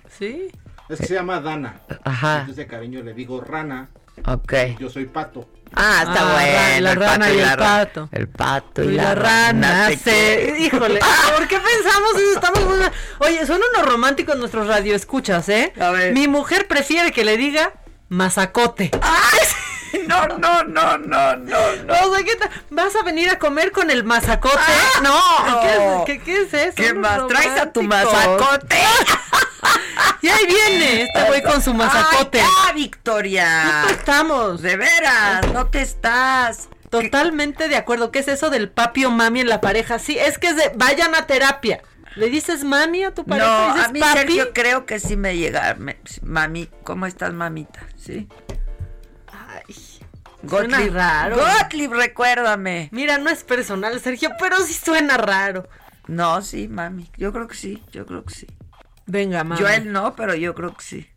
Sí. Es que se llama Dana. Ajá. Entonces de cariño le digo rana. Ok. Yo soy pato. Ah, está Ah, bueno. la el rana pato y el la ra- pato. El pato y, Y la, la rana se... quiero. Híjole, ¿por qué pensamos eso? Estamos muy... Oye, son unos románticos nuestros radioescuchas, ¿eh? A ver. Mi mujer prefiere que le diga mazacote. No, no, no, no, no, no. O sea, ¿qué? ¿Vas a venir a comer con el mazacote? Ah, no. ¿Qué, es- qué, qué es eso? ¿Qué más? ¿Traes a tu mazacote? Y ahí viene este güey con su mazacote. Ay, ya, Victoria. Justo estamos. De veras, no te estás. Totalmente de acuerdo. ¿Qué es eso del papi o mami en la pareja? Sí, es que es de vayan a terapia. ¿Le dices mami a tu pareja? No, ¿Dices a mí papi? Sergio creo que sí me llega. me- mami, ¿cómo estás, mamita? Sí. Gottlieb, raro. Gottlieb, recuérdame. Mira, no es personal, Sergio, pero sí suena raro. No, sí, mami. Yo creo que sí, yo creo que sí. Venga, mami. Yo a él no, pero yo creo que sí.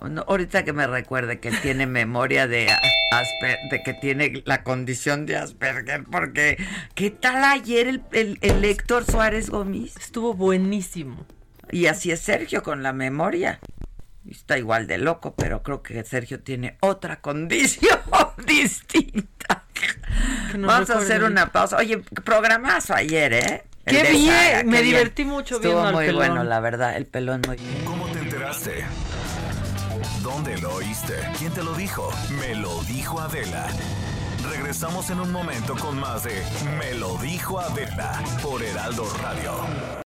No, ahorita que me recuerde que él tiene memoria de Asper, de que tiene la condición de Asperger, porque ¿qué tal ayer el, el, el Héctor Suárez Gómez? Estuvo buenísimo. Y así es Sergio con la memoria. Está igual de loco, pero creo que Sergio tiene otra condición distinta. Vamos a hacer una pausa. Oye, programazo ayer, ¿eh? El Qué de bien, Saga, me qué divertí mucho Estuvo viendo al muy pelón. bueno, la verdad, el pelón muy bien. ¿Cómo te enteraste? ¿Dónde lo oíste? ¿Quién te lo dijo? Me lo dijo Adela. Regresamos en un momento con más de Me lo dijo Adela por Heraldo Radio.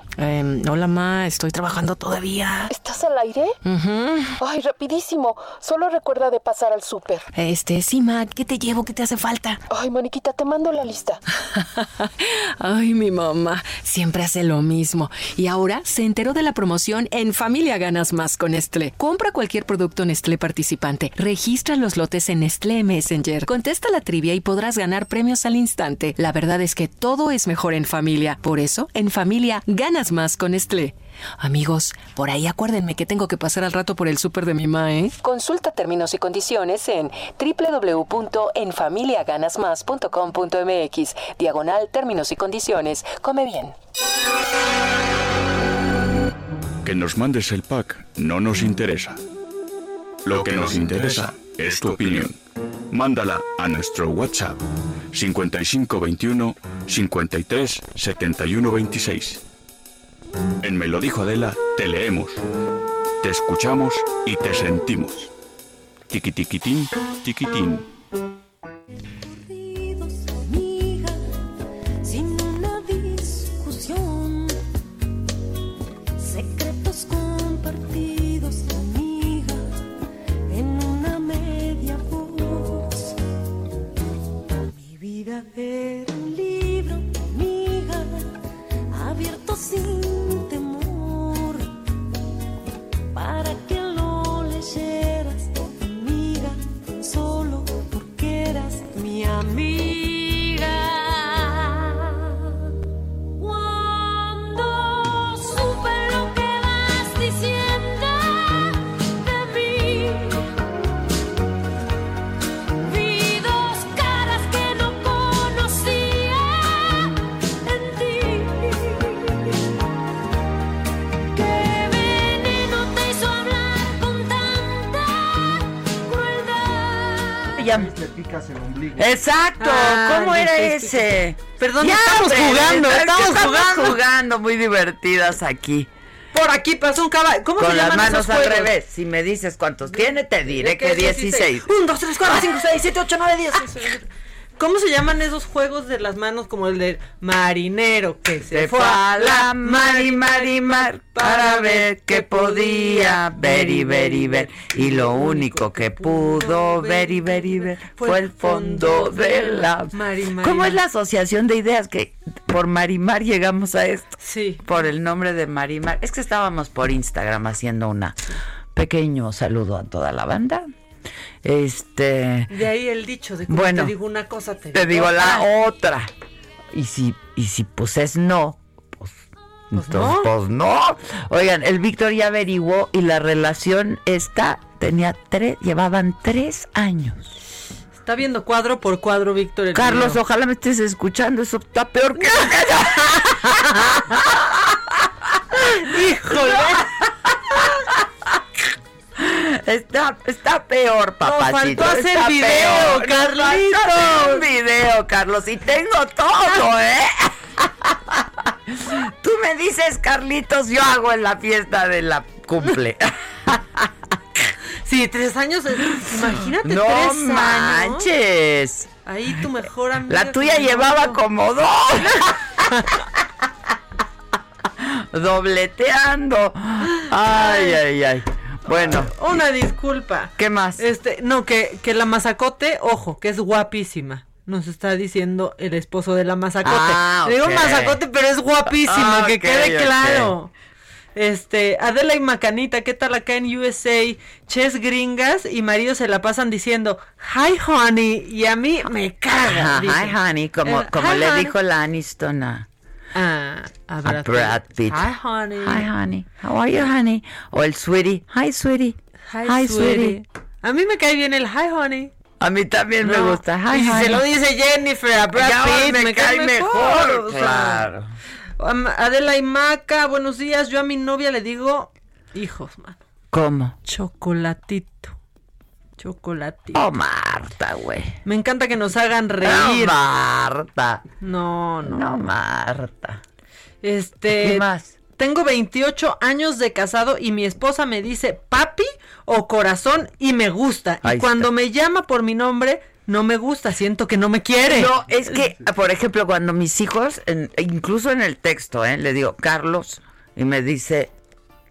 Em, hola, ma, estoy trabajando todavía. ¿Estás al aire? Ay, rapidísimo. Solo recuerda de pasar al súper. Este, sí, ma, ¿qué te llevo? ¿Qué te hace falta? Ay, Maniquita, te mando la lista. Ay, mi mamá, siempre hace lo mismo. Y ahora se enteró de la promoción en Familia Ganas Más con Nestlé. Compra cualquier producto Nestlé participante, registra los lotes en Nestlé Messenger, contesta la trivia y podrás ganar premios al instante. La verdad es que todo es mejor en familia. Por eso, en Familia Ganas Más con Nestlé. Amigos, por ahí acuérdenme que tengo que pasar al rato por el súper de mi ma, ¿eh? Consulta términos y condiciones en www.enfamiliaganasmas.com.mx. Diagonal términos y condiciones. Come bien. Que nos mandes el pack no nos interesa. Lo que nos interesa es tu opinión. Mándala a nuestro WhatsApp 5521 53 71 26. En Me lo dijo Adela, te leemos, te escuchamos y te sentimos. Tiquitiquitín, tiquitín. amiga, sin una sin temor, para que lo leyeras, amiga, solo porque eras mi amiga. Le picas el ombligo. Exacto, Ah, ¿cómo era ese? Perdón, Ya, estamos hombre, jugando, es que estamos jugando. jugando, muy divertidas aquí. Por aquí pasó un caballo. ¿Cómo Con se las llaman manos esos al juegos? revés. Si me dices cuántos tiene, te diré que 16. 1, 2, 3, 4, 5, 6, 7, 8, 9, 10. ¿Cómo se llaman esos juegos de las manos como el de marinero que se, Se fue a la mar y mar y mar para ver qué podía ver y ver y ver. Y lo único que pudo ver y ver y ver fue el fondo de la... mar y mar y ¿Cómo es la asociación de ideas que por Marimar llegamos a esto? Sí. Por el nombre de Marimar. Es que estábamos por Instagram haciendo una pequeño saludo a toda la banda. Este... De ahí el dicho de como Bueno, te digo una cosa, te, Te digo la otra. Y si, y si pues es no, pues, entonces, no. pues no. Oigan, el Víctor ya averiguó y la relación esta tenía tres, llevaban tres años. Está viendo cuadro por cuadro, Víctor. Carlos, ojalá me estés escuchando, eso está peor que... ¡Híjole! Está, está peor, papacito. faltó hacer está video, peor. Nos faltó Carlitos. hacer un video, Carlos, y tengo todo, ¿eh? Tú me dices, Carlitos, yo hago en la fiesta de la cumple. Sí, tres años. es- Imagínate, no tres años. manches. Ahí tu mejor amiga. La tuya llevaba como dos. Dobleteando. Ay, ay, ay. Bueno, Una disculpa. ¿qué más? Este, no, que, que la mazacote, ojo, que es guapísima. Nos está diciendo el esposo de la mazacote. Ah, Le digo mazacote, pero es guapísima, Ah, que quede claro. Este, Adela y Macanita, ¿qué tal acá en USA? Ches gringas y maridos se la pasan diciendo, hi honey, y a mí me caga. Ajá. Hi, honey, como, Eh, como hi, le honey. dijo la Aniston a, Ah, a a Brad, Brad Pitt. Hi honey. Hi, honey. How are you, honey? O el sweetie. Hi, sweetie. Hi, sweetie. A mí me cae bien el hi honey. A mí también me gusta. Hi, y si honey. se lo dice Jennifer a Brad Ya Pitt, me, cae mejor. o sea. claro. Adela y Maca, buenos días. Yo a mi novia le digo, hijos, man, ¿Cómo? chocolatito. Chocolatito. Oh, Marta, güey. Me encanta que nos hagan No, reír. Marta. No, no. No, Marta. Este. ¿Qué más? Tengo 28 años de casado y mi esposa me dice papi o corazón y me gusta. Ahí y cuando está. me llama por mi nombre, no me gusta, siento que no me quiere. No, es que, por ejemplo, cuando mis hijos, en- incluso en el texto, ¿eh? le digo, Carlos, y me dice,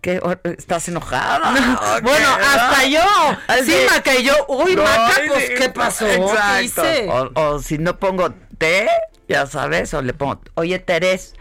¿qué? ¿O- ¿Estás enojada? ¿O Bueno, hasta yo. Así- Sí, Maca, y yo, uy, No, Maca, sí, pues, ¿qué pasó? ¿Qué hice? O, o si no pongo te, ya sabes, o le pongo, oye, Teres,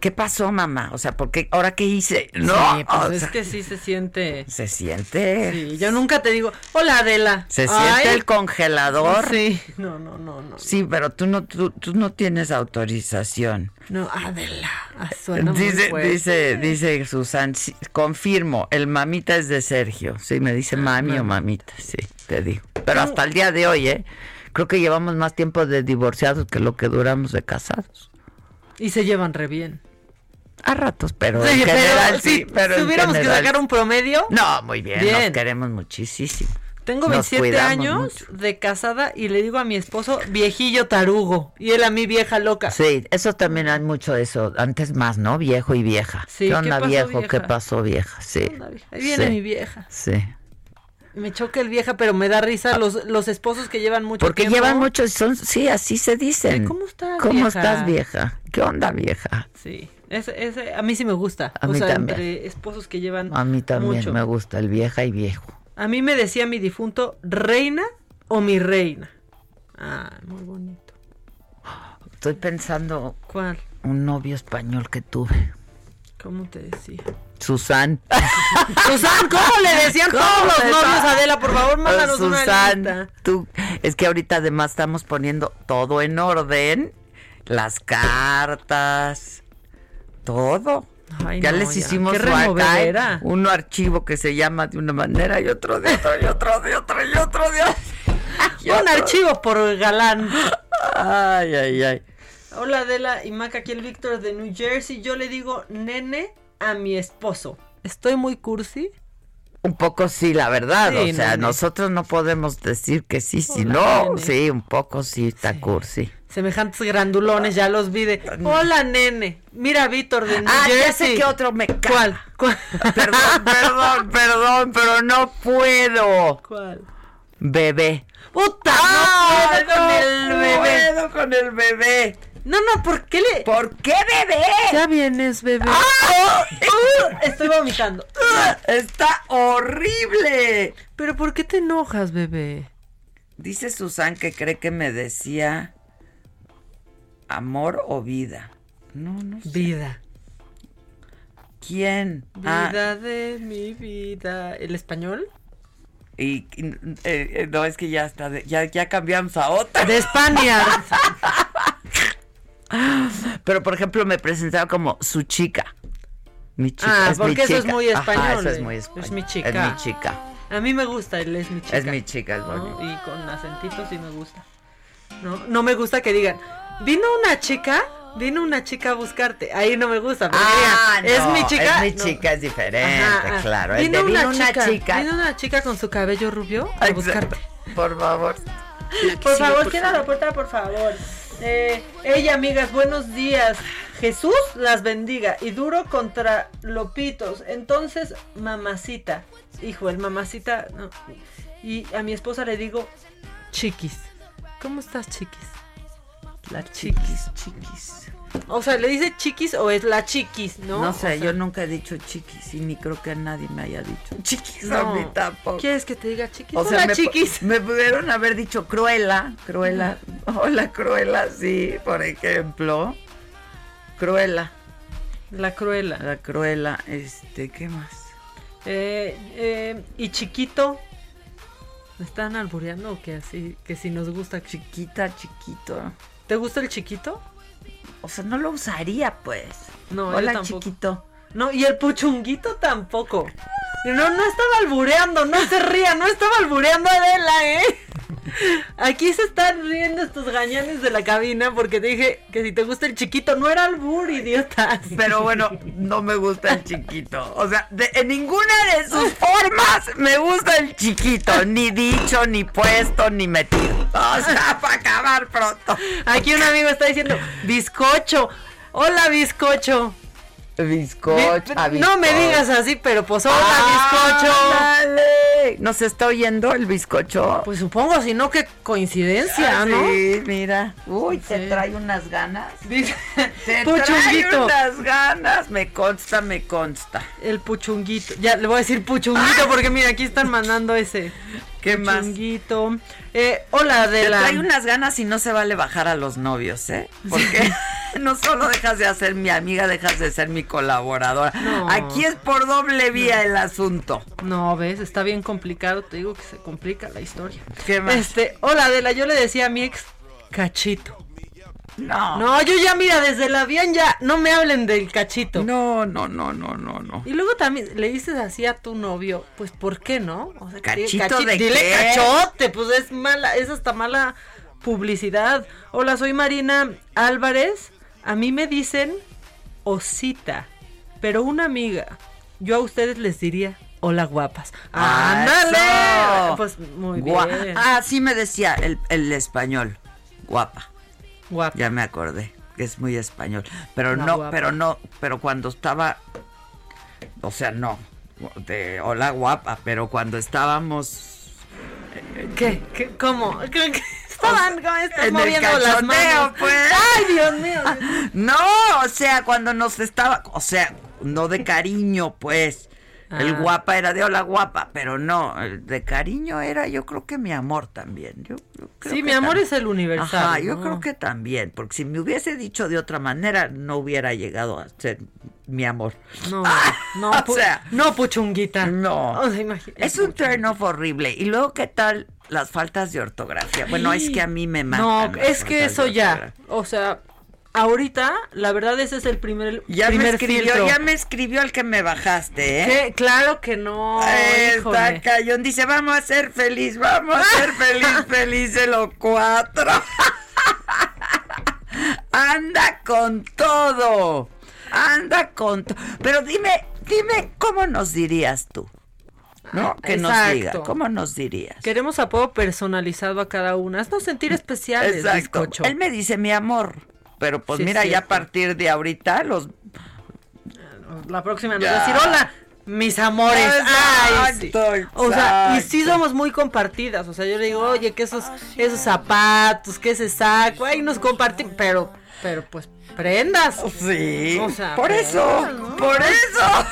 ¿qué pasó, mamá? O sea, porque ahora qué hice? No, Sí, pues o es sea, que sí se siente. se siente, Sí, yo nunca te digo, hola Adela. se Ay, siente el congelador. Sí, no, no, no, no. Sí, pero tú no, tú, tú no tienes autorización. No, Adela. ah, suena muy Dice, fuerte. dice, dice Susan, sí, confirmo, el mamita es de Sergio. Sí, me dice mami o mamita, sí, te digo. Pero hasta el día de hoy, ¿eh? Creo que llevamos más tiempo de divorciados que lo que duramos de casados. Y se llevan re bien. A ratos, pero Sí, en pero general sí, sí, pero si en hubiéramos que general- sacar un promedio. No, muy bien, nos Bien. queremos muchísimo. Tengo Nos 27 cuidamos años mucho. de casada y le digo a mi esposo viejillo tarugo y él a mí vieja loca. Sí, eso también hay mucho de eso. Antes más, ¿no? Viejo y vieja. Sí, ¿Qué ¿qué onda, pasó, viejo? ¿Qué vieja? pasó, vieja? Sí. Ahí viene sí, mi vieja. Sí. Me choca el vieja, pero me da risa los, los esposos que llevan mucho Porque tiempo. llevan muchos, son, sí, así se dicen. ¿Cómo estás, ¿Cómo vieja? estás, vieja? ¿Qué onda, vieja? Sí, a mí sí me gusta. A o mí sea, también. entre esposos que llevan A mí también mucho. me gusta el vieja y viejo. A mí me decía mi difunto, reina o mi reina. Ah, muy bonito. Estoy pensando ¿Cuál? un novio español que tuve. ¿Cómo te decía? Susan. Susan, ¿cómo le decían ¿Cómo todos los novios da? Adela? Por favor, mándanos una Susan, lista. tú, es que ahorita además estamos poniendo todo en orden, las cartas, todo. Ay, ya no, les ya, hicimos qué su archive, removedera. un archivo que se llama de una manera y otro de otro y otro de otro y otro de otro. y Un otro. archivo por galán. Ay, ay, ay. Hola Adela y Maca, aquí el Víctor de New Jersey. Yo le digo nene a mi esposo. ¿Estoy muy cursi? Un poco sí, la verdad. Sí, o sea, nene. nosotros no podemos decir que sí, si no. nene. Sí, un poco sí está cursi. Semejantes grandulones, ya los vi de. Hola nene. Mira Víctor de New Ah, Jersey. ya sé que otro me cae. ¿Cuál? ¿Cuál? Perdón, perdón, perdón, pero no puedo. ¿Cuál? Bebé. ¡Puta! ¡Ah! no puedo con el bebé. puedo con el bebé. No, no, ¿por qué le...? ¿Por qué bebé? Ya vienes, bebé. ¡Ah! Uh, estoy vomitando. Está horrible. ¿Pero por qué te enojas, bebé? Dice Susan que cree que me decía amor o vida. No, no sé. Vida. ¿Quién? Ah, Vida de mi vida. ¿El español? y, y, eh, eh, no, es que ya está, de- ya, ya cambiamos a otra. De España. Pero, por ejemplo, me presentaba como su chica. Mi chica. Ah, es mi porque eso es chica. muy Ajá, español. eso es eh. muy español. Es mi chica. Es mi chica. A mí me gusta, él es mi chica. Es mi chica, es ¿no? bonito. Y con acentito sí me gusta. No, no me gusta que digan, vino una chica, vino una chica a buscarte. Ahí no me gusta. Ah, digan, no, es mi chica. Es mi no. chica, es diferente, Ajá, ajá. claro. El de vino una chica. Vino una chica con su cabello rubio a Exacto. buscarte. Por favor. Por favor, cierra la puerta, por favor. Eh, ella, amigas, buenos días. Jesús las bendiga y duro contra lopitos. Entonces, mamacita. Hijo, el mamacita. Y a mi esposa le digo, chiquis. ¿Cómo estás, chiquis? La chiquis, chiquis. O sea, ¿le dice chiquis o es la chiquis, no? No, O sé, sea, yo nunca he dicho chiquis y ni creo que nadie me haya dicho chiquis no. a mí tampoco. ¿Quieres que te diga chiquis? O sea, me, chiquis. me pudieron haber dicho cruela, cruela. Hola, cruela, sí, por ejemplo. Cruela, La cruela. la cruela, este, ¿qué más? Eh, eh, y chiquito. ¿Me están albureando o qué así? Que si nos gusta. Chiquita, chiquito. ¿Te gusta el chiquito? O sea, no lo usaría, pues. No, yo Hola, tampoco. chiquito. No, y el puchunguito tampoco. No, no estaba albureando, no se ría, no estaba albureando Adela, ¿eh? Aquí se están riendo estos gañanes de la cabina porque dije que si te gusta el chiquito, no era albur, idiotas. Pero bueno, no me gusta el chiquito. O sea, de- en ninguna de sus formas me gusta el chiquito. Ni dicho, ni puesto, ni metido. O sea, para acabar pronto. Aquí un amigo está diciendo, bizcocho. Hola, bizcocho. Bizcocho. ah, No me bizcocho. digas así, pero pues hola, bizcocho. Ándale. ¿Nos está oyendo el bizcocho? Pues supongo, si no, qué coincidencia, Ah, ¿no? Sí, mira. Uy, te Sí. trae unas ganas. Dice, trae puchunguito. unas ganas. Me consta, me consta. El puchunguito. Ya le voy a decir puchunguito porque mira, aquí están mandando ese. ¿Qué más? Puchunguito. Eh, hola, de Te la. trae unas ganas y no se vale bajar a los novios, ¿eh? Porque no solo dejas de ser mi amiga, dejas de ser mi colaboradora. No. Aquí es por doble vía el asunto. No, ves, está bien complicado. Te digo que se complica la historia. ¿Qué más? Este, hola, Adela, yo le decía a mi ex, cachito. No. No, yo ya, mira, desde el avión ya, no me hablen del cachito. No, no, no, no, no, no. Y luego también le dices así a tu novio, pues ¿por qué no? O sea, diga ¿Cachito de dile qué? cachote, pues es mala, es hasta mala publicidad. Hola, soy Marina Álvarez. A mí me dicen Osita, pero una amiga. Yo a ustedes les diría hola guapas. ¡Ándale! ¡Eso! Pues muy Gua- bien. Ah, sí me decía el, el español. Guapa. Guapa. Ya me acordé. que Es muy español. Pero no, guapa. pero no, pero cuando estaba. O sea, no. De hola guapa, pero cuando estábamos. ¿Qué? ¿Qué? ¿Cómo? ¿Qué- qué? Estaban ¿cómo estás En el moviendo las cachondeo, manos. pues. Ay, Dios mío. No, o sea, cuando nos estaba. O sea, no de cariño, pues. El Ah. guapa era de hola guapa, pero no, el de cariño era yo creo que mi amor también. Yo, yo creo Sí, que mi amor es el universal. Ajá, yo ¿no? creo que también, porque si me hubiese dicho de otra manera no hubiera llegado a ser mi amor. No, no, o sea, no, puchunguita. no. O sea, Es un turn off horrible. Y luego, ¿qué tal las faltas de ortografía? Bueno, es que a mí me No, matan. las es que eso ya. O sea, ahorita, la verdad, ese es el primer, Ya me escribió, filtro. ya me escribió el que me bajaste, ¿eh? ¿Qué? Claro que no. Está cayón, dice, vamos a ser feliz, vamos a ser feliz, felices los cuatro. Anda con todo, anda con todo. Pero dime, dime, ¿cómo nos dirías tú? ¿No? Que nos diga, ¿cómo nos dirías? Queremos apodo personalizado a cada una. Haznos sentir especiales, Exacto. bizcocho. Él me dice mi amor, pero pues Sí, es mira, ya a partir de ahorita los... La próxima nos va a decir, hola, mis amores. Ay, sí. Exacto, O sea, y sí exacto. somos muy compartidas. O sea, yo le digo, oye, que esos, esos zapatos, que ese saco, ay, nos compartimos. Pero, pero pues, prendas. Sí, O sea, por eso, ¿no? por eso.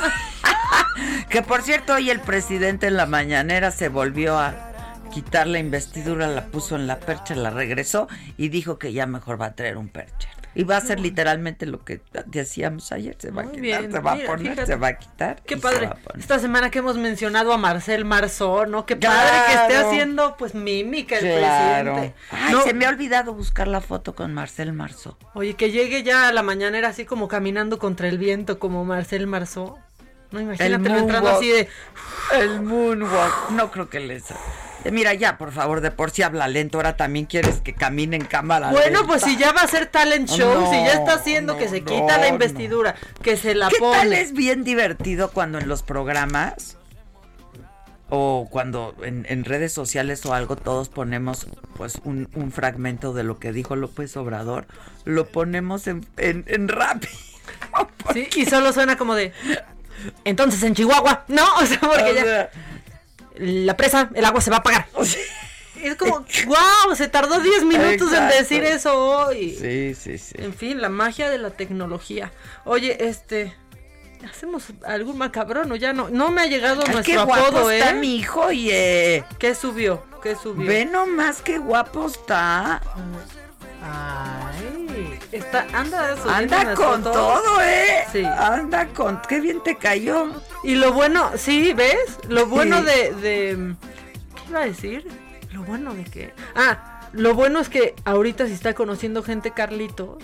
que por cierto, hoy el presidente en la mañanera se volvió a quitar la investidura, la puso en la percha, la regresó y dijo que ya mejor va a traer un percha. Y va a hacer literalmente lo que decíamos ayer, se va a quitar, bien, se va mira, a poner, fíjate. se va a quitar. Qué padre. Esta semana que hemos mencionado a Marcel Marzó, ¿no? Qué padre que esté haciendo, pues, mímica el Claro. presidente. Ay, No, se me ha olvidado buscar la foto con Marcel Marzo. Oye, que llegue ya a la mañanera así como caminando contra el viento, como Marcel Marzó. No, imagínate entrando así de... El moonwalk. No creo que les... Eh, Mira, ya, por favor, de por sí habla lento. Ahora también quieres que camine en cámara. Bueno, pues si ya va a ser talent show, No, si ya está haciendo que se no, quita la investidura, que se la ¿Qué pone. tal es bien divertido cuando en los programas o cuando en, en redes sociales o algo todos ponemos pues un, un fragmento de lo que dijo López Obrador, lo ponemos en, en, en rap. Sí, y solo suena como de... Entonces en Chihuahua, no, o sea, porque O ya... sea, La presa, el agua se va a apagar. Es como, wow, se tardó 10 minutos en decir eso hoy. Sí, sí, sí. En fin, la magia de la tecnología. Oye, este... ¿Hacemos algún macabrón o ya no? No me ha llegado Ay, nuestro qué guapo apodo, ¿eh? está mi hijo. ¿Qué subió? ¿Qué subió? Ve nomás qué guapo está. Ay, está, anda Anda con fotos. todo, ¿eh? Sí. Anda con... Qué bien te cayó. Y lo bueno, sí, ¿ves? Lo bueno Sí. de, de... ¿Qué iba a decir? Lo bueno de que... Ah, lo bueno es que ahorita si está conociendo gente Carlitos,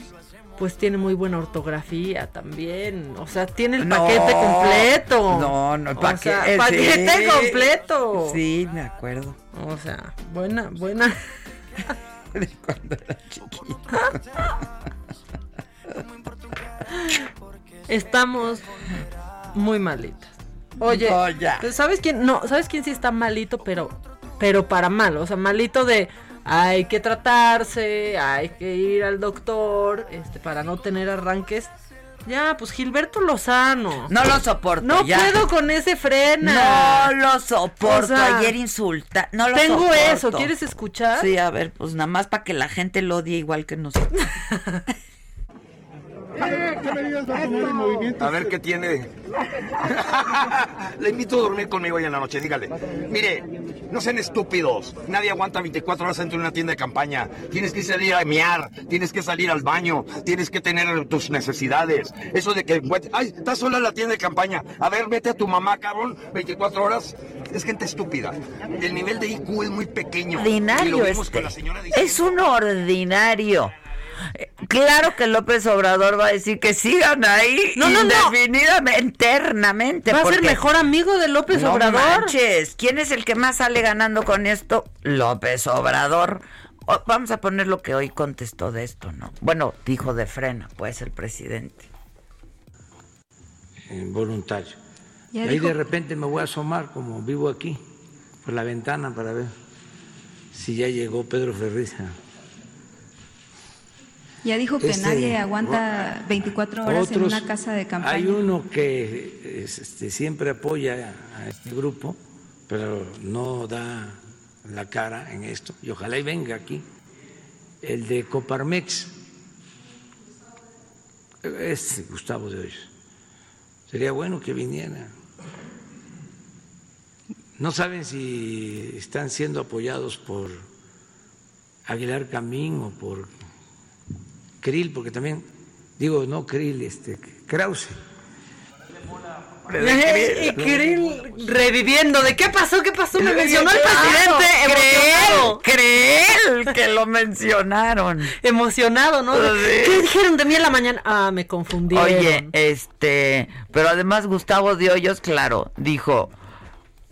pues tiene muy buena ortografía también. O sea, tiene el No, paquete completo. No, no, el O paquete. sea, paquete sí. completo. Sí, me acuerdo. O sea, buena, buena. De cuando era chiquito. Estamos muy malitas. Oye, No, ya. pues, ¿sabes quién? No, ¿sabes quién sí está malito, pero pero para mal, o sea, malito de hay que tratarse, hay que ir al doctor, este para no tener arranques. Ya, pues Gilberto Lozano. No lo soporto. No ya. puedo con ese frena. No lo soporto. O sea, Ayer insulta. No lo Tengo soporto. eso, ¿quieres escuchar? Sí, a ver, pues nada más para que la gente lo odie igual que nosotros. A ver qué tiene. Le invito a dormir conmigo hoy en la noche, dígale. Mire, no sean estúpidos. Nadie aguanta 24 horas dentro de una tienda de campaña. Tienes que salir a mear, tienes que salir al baño, tienes que tener tus necesidades. Eso de que, ay, estás sola en la tienda de campaña. A ver, vete a tu mamá, cabrón, 24 horas. Es gente estúpida. El nivel de IQ es muy pequeño. y lo ordinario vimos este. con la señora Es un ordinario. Claro que López Obrador va a decir que sigan ahí No, no, no. indefinidamente, eternamente. Va a ser mejor amigo de López no Obrador. manches, ¿quién es el que más sale ganando con esto? López Obrador. O- vamos a poner lo que hoy contestó de esto, ¿no? Bueno, dijo de frena, pues el presidente. eh, voluntario. Y ahí dijo- de repente me voy a asomar, como vivo aquí, por la ventana para ver si ya llegó Pedro Ferriz. Ya dijo que Este, nadie aguanta 24 horas en una casa de campaña. Hay uno que es, este, siempre apoya a este grupo, pero no da la cara en esto, y ojalá y venga aquí, el de Coparmex, es Gustavo de Hoyos. Sería bueno que viniera. No saben si están siendo apoyados por Aguilar Camín o por Krill, porque también, digo, no Krill, este, Krause. Y Kirill reviviendo de qué pasó, qué pasó, me mencionó el presidente emocionado. Creel que lo mencionaron. Emocionado, ¿no? Sí. ¿Qué dijeron de mí en la mañana? Ah, me confundieron. Oye, este, pero además Gustavo de Hoyos, claro, dijo,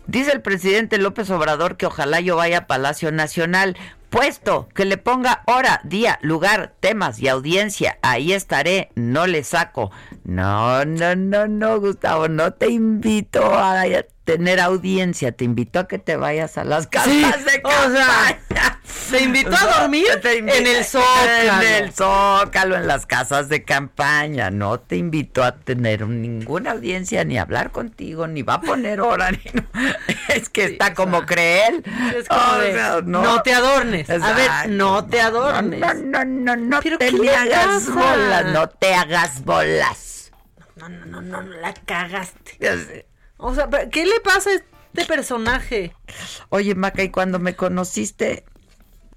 dice el presidente López Obrador que ojalá yo vaya a Palacio Nacional, puesto que le ponga hora, día, lugar, temas y audiencia, ahí estaré, no le saco. No, no, no, no, Gustavo, no te invito a tener audiencia, te invito a que te vayas a las casas Sí, de o sea, campaña. Se invitó a dormir en el Zócalo. En el Zócalo, en las casas de campaña. No te invitó a tener ninguna audiencia, ni a hablar contigo, ni va a poner hora. Ni no. Es que está como cree él. Es como O de, sea, no. te adornes. A ver, no te adornes. No, no, no, no ¿Pero te me le hagas bolas, no te hagas bolas. No, no, no, no, no, la cagaste. O sea, ¿qué le pasa a este personaje? Oye, Maca, y cuando me conociste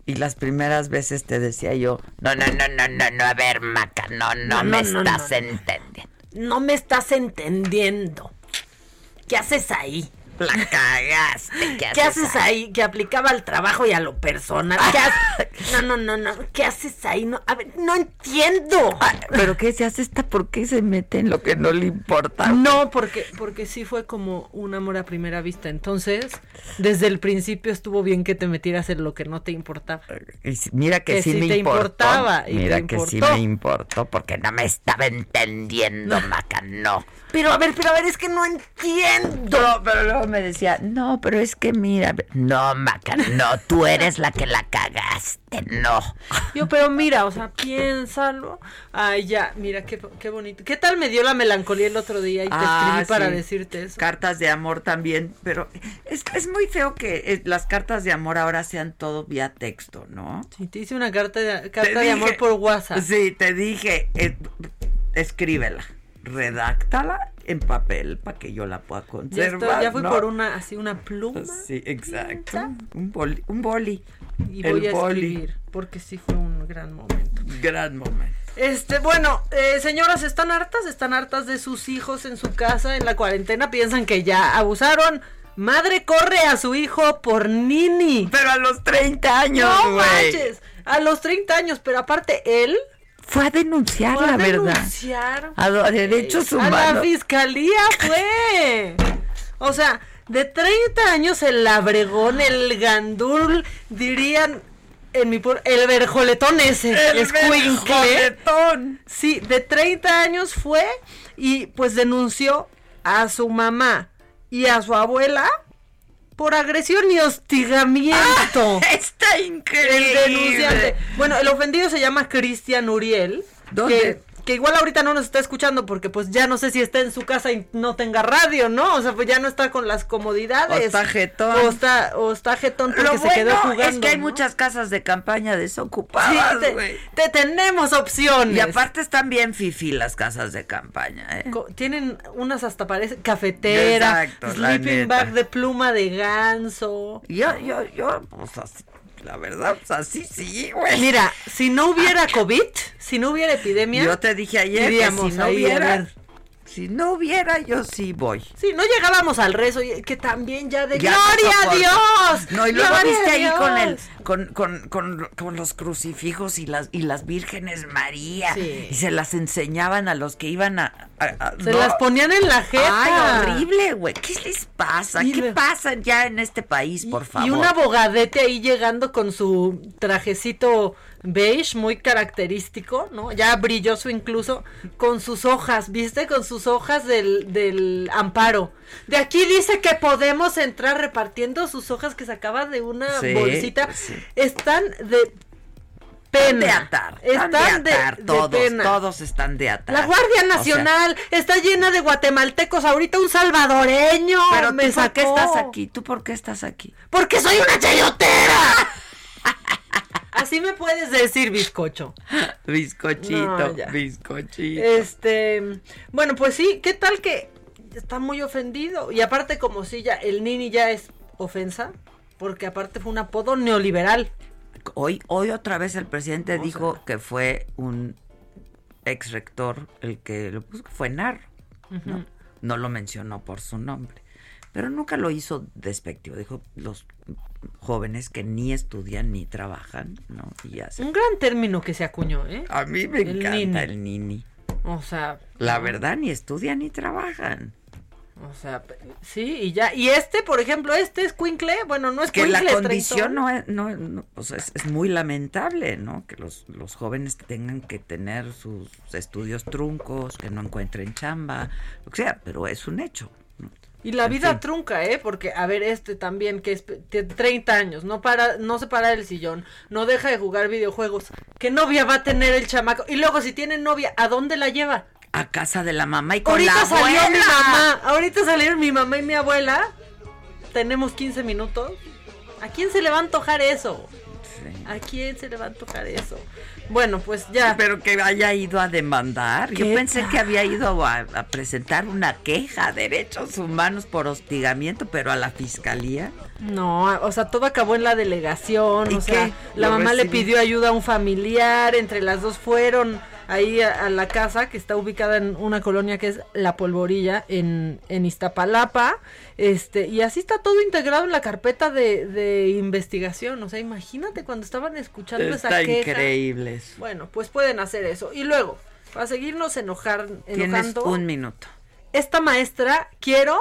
y las primeras veces te decía yo, no, no, no, no, no, no, a ver, Maca, no, no, No, me no, no, estás no. entendiendo. No me estás entendiendo. ¿Qué haces ahí? La cagaste. ¿Qué, ¿Qué haces ahí? Que aplicaba al trabajo y a lo personal. ¿Qué haces? No, no, no, no. ¿Qué haces ahí? No, a ver, no entiendo. ¿Pero qué se hace esta? ¿Por qué se mete en lo que no le importa? No, porque, porque sí fue como un amor a primera vista. Entonces, desde el principio estuvo bien que te metieras en lo que no te importaba. Y si- mira que, Que sí sí me te importó. importaba, y Mira te que sí me importó porque no me estaba entendiendo, Maca, no. Pero a ver, pero a ver, es que no entiendo. No, pero luego me decía, no, pero es que mira, no, Maca, no, tú eres la que la cagaste, no. Yo, pero mira, o sea, piénsalo. Ay, ya, mira, qué, qué bonito. ¿Qué tal me dio la melancolía el otro día y te Ah, escribí para decirte eso? Cartas de amor también, pero es, es muy feo que eh, las cartas de amor ahora sean todo vía texto, ¿no? Sí, te hice una carta de, carta de amor por WhatsApp. Sí, te dije, eh, escríbela, redáctala en papel para que yo la pueda Ya, conservar. estoy- ya fui ¿no? por una, así una pluma Sí, exacto. Un boli. Un boli. y El voy a boli. escribir, porque sí fue un gran momento. Gran momento. Este, bueno, eh, señoras, ¿están hartas? ¿Están hartas de sus hijos en su casa en la cuarentena? ¿Piensan que ya abusaron? Madre corre a su hijo por Nini. Pero a los 30 años, No manches. A los 30 años, pero aparte él Fue a denunciar, fue a la verdad. denunciar, A los derechos a la humanos. fiscalía fue. O sea, de 30 años el labregón, el gandul, dirían en mi pueblo, el verjoletón ese, El escuincle. verjoletón. Sí, de 30 años fue y pues denunció a su mamá y a su abuela por agresión y hostigamiento. Está increíble. El denunciante. Bueno, el ofendido se llama Cristian Uriel. ¿Dónde? Que, que igual ahorita no nos está escuchando porque pues ya no sé si está en su casa y no tenga radio, ¿no? O sea, pues ya no está con las comodidades. O está jetón. O está, o está jetón porque Lo se quedó jugando. es que hay ¿no? muchas casas de campaña Sí, desocupadas, te, güey. te tenemos opciones. Y aparte están bien fifi las casas de campaña, ¿eh? Co- Tienen unas hasta parece cafetera, Exacto, sleeping bag de pluma de ganso. Yo, yo, yo, pues así, la verdad, pues así sí, güey. Mira, si no hubiera COVID, si no hubiera epidemia, Yo te dije ayer que si no hubiera, si no hubiera, yo sí voy. Sí, no llegábamos al rezo, que también ya de Ya ¡Gloria a. Dios! No, y luego ¡Gloria viste ahí con el, con, con, con, con los crucifijos y las, y las vírgenes María. Sí. Y se las enseñaban a los que iban a. Se no. las ponían en la jeta. Ay, horrible, güey. ¿Qué les pasa? Y ¿Qué le- pasa ya en este país, por favor? Y un abogadete ahí llegando con su trajecito beige, muy característico, ¿no? Ya brilloso incluso, con sus hojas, ¿viste? Con sus hojas del, del amparo. De aquí dice que podemos entrar repartiendo sus hojas que sacaba de una Sí, bolsita. sí. Están de Están de atar. Están, Están de atar. de todos, pena. todos están de atar. La Guardia O sea, Nacional está llena de guatemaltecos. Ahorita un salvadoreño pero me tú, ¿por qué sacó. estás aquí? ¿Tú por qué estás aquí? Porque soy una chayotera. Así me puedes decir, bizcocho. Bizcochito, No, bizcochito. Este, bueno, pues sí, ¿qué tal que está muy ofendido? Y aparte como si ya el Nini ya es ofensa, porque aparte fue un apodo neoliberal. Hoy, hoy otra vez el presidente dijo que fue un ex rector el que lo puso, fue Narro. ¿no? Ujú. no lo mencionó por su nombre. Pero nunca lo hizo despectivo. Dijo los jóvenes que ni estudian ni trabajan, ¿no? Y Un gran término que se acuñó, ¿eh? A mí me El encanta nini. el nini. O sea, La verdad, ni estudian ni trabajan. O sea, sí, y ya. Y este, por ejemplo, este es Quincle, bueno, no es que la condición no es, no, no, o sea, es, es muy lamentable, ¿no? Que los, los jóvenes tengan que tener sus estudios truncos, que no encuentren chamba, lo que sea, pero es un hecho. ¿no? Y la En vida fin. trunca, ¿eh? Porque, a ver, este también, que es tiene 30 años, no para, no se para del sillón, no deja de jugar videojuegos. ¿Qué novia va a tener el chamaco? Y luego, si tiene novia, ¿a dónde la lleva? A casa de la mamá y con Ahorita la salió mi abuela. mamá, ahorita salieron mi mamá y mi abuela. Tenemos 15 minutos. ¿A quién se le va a antojar eso? ¿A quién se le va a antojar eso? Bueno, pues ya. Pero que haya ido a demandar. Yo ¿Qué pensé que había ido a, a presentar una queja a derechos humanos por hostigamiento, pero a la fiscalía. No, o sea, todo acabó en la delegación, ¿Y o sea, la ¿Lo mamá le pidió ayuda a un familiar, entre las dos fueron ahí a, a la casa que está ubicada en una colonia que es La Polvorilla en, en Iztapalapa, este, y así está todo integrado en la carpeta de, de investigación, o sea, imagínate cuando estaban escuchando esa Está queja. increíble eso. Bueno, pues pueden hacer eso. Y luego, para seguirnos enojar, Tienes enojando, un minuto. esta maestra quiero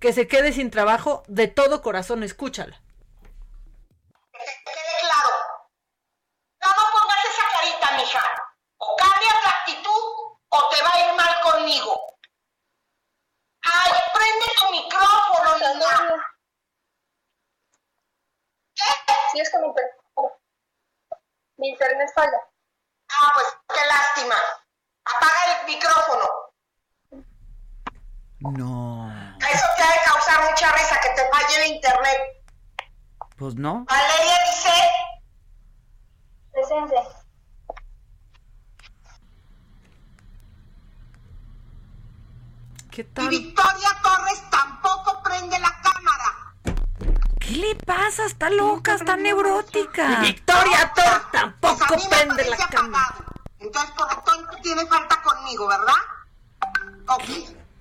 que se quede sin trabajo de todo corazón, escúchala. O te va a ir mal conmigo. Ay, prende tu micrófono, niña. ¿Qué? Sí, es que mi, mi internet falla. Ah, pues qué lástima. Apaga el micrófono. No, Eso te ha de causar mucha risa que te falle el internet. pues no. Valeria dice. Presente. ¿Qué Y tal? Victoria Torres tampoco prende la cámara. ¿Qué le pasa? Está loca, está neurótica. Victoria Torres tampoco Pues a mí me prende la cámara. apagado. Entonces, por lo tanto, tiene falta conmigo, ¿verdad? Ok.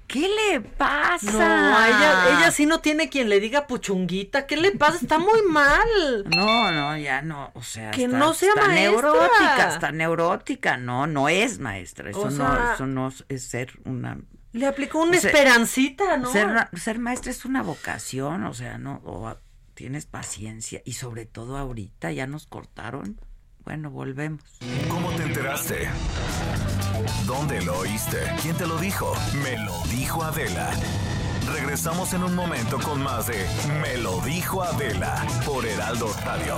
¿Qué le pasa? No, ella, ella sí no tiene quien le diga puchunguita. ¿Qué le pasa? Está muy mal. No, no, ya no, o sea, Que está, no sea está maestra. neurótica, está neurótica, no, no es maestra, eso O no, eso no es ser una Le aplicó una O sea, esperancita, ¿no? Ser, ser maestra es una vocación, o sea, no, o a- tienes paciencia y sobre todo ahorita ya nos cortaron. Bueno, volvemos. ¿Cómo te enteraste? ¿Dónde lo oíste? ¿Quién te lo dijo? Me lo dijo Adela. Regresamos en un momento con más de Me lo dijo Adela por Heraldo Radio.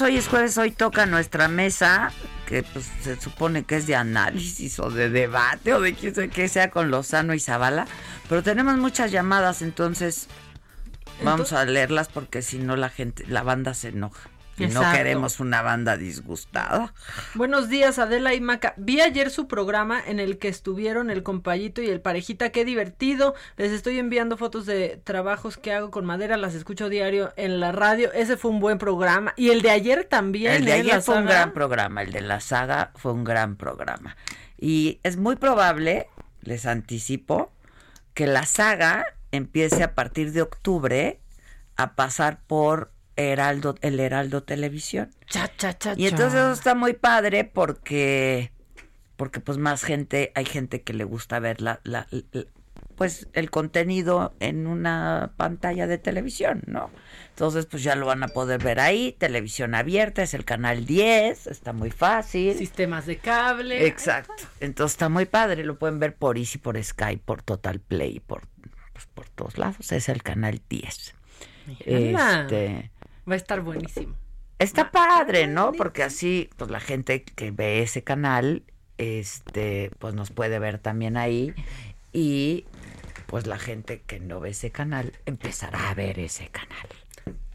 Hoy es jueves, hoy toca nuestra mesa, que pues se supone que es de análisis o de debate o de quién sabe qué sea con Lozano y Zavala, pero tenemos muchas llamadas, entonces vamos a leerlas porque si no la gente, la banda se enoja. Y no queremos una banda disgustada. Buenos días, Adela y Maca. Vi ayer su programa en el que estuvieron el compayito y el parejita. Qué divertido. Les estoy enviando fotos de trabajos que hago con madera. Las escucho diario en la radio. Ese fue un buen programa. Y el de ayer también. El de ¿eh? ayer fue un gran programa, el de la saga fue un gran programa. Y es muy probable, les anticipo, que la saga empiece a partir de octubre a pasar por Heraldo, el Heraldo Televisión. Cha, cha, cha, Y entonces eso está muy padre porque, porque pues más gente, hay gente que le gusta ver la, la- la- pues el contenido en una pantalla de televisión, ¿no? Entonces pues ya lo van a poder ver ahí, televisión abierta, es el canal 10, está muy fácil. Sistemas de cable. Exacto. Entonces está muy padre, lo pueden ver por Easy, por Sky, por Total Play, por, pues, por todos lados, es el canal 10. Mírala. Este, Va a estar buenísimo. Está padre, ¿no? Porque así, pues la gente que ve ese canal, este, pues nos puede ver también ahí. Y pues la gente que no ve ese canal empezará a ver ese canal.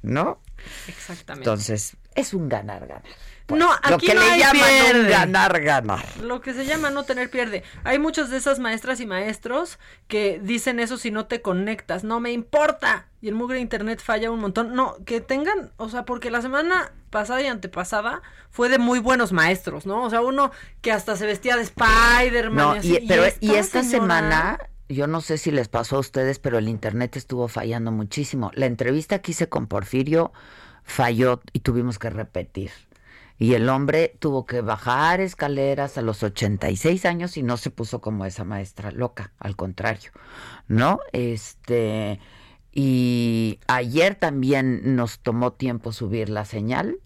¿No? Exactamente. Entonces, es un ganar-ganar. Pues. No, Lo aquí que no le hay llaman un pierde. ganar, ganar. Lo que se llama no tener pierde. Hay muchas de esas maestras y maestros que dicen eso si no te conectas. No me importa. Y el mugre internet falla un montón. No, que tengan, o sea, porque la semana pasada y antepasada fue de muy buenos maestros, ¿no? O sea, uno que hasta se vestía de Spider-Man. No, y, así. y, pero y esta esta señora- semana, yo no sé si les pasó a ustedes, pero el internet estuvo fallando muchísimo. La entrevista que hice con Porfirio falló y tuvimos que repetir. Y el hombre tuvo que bajar escaleras a los 86 años y no se puso como esa maestra loca, al contrario, ¿no? Este, y ayer también nos tomó tiempo subir la señal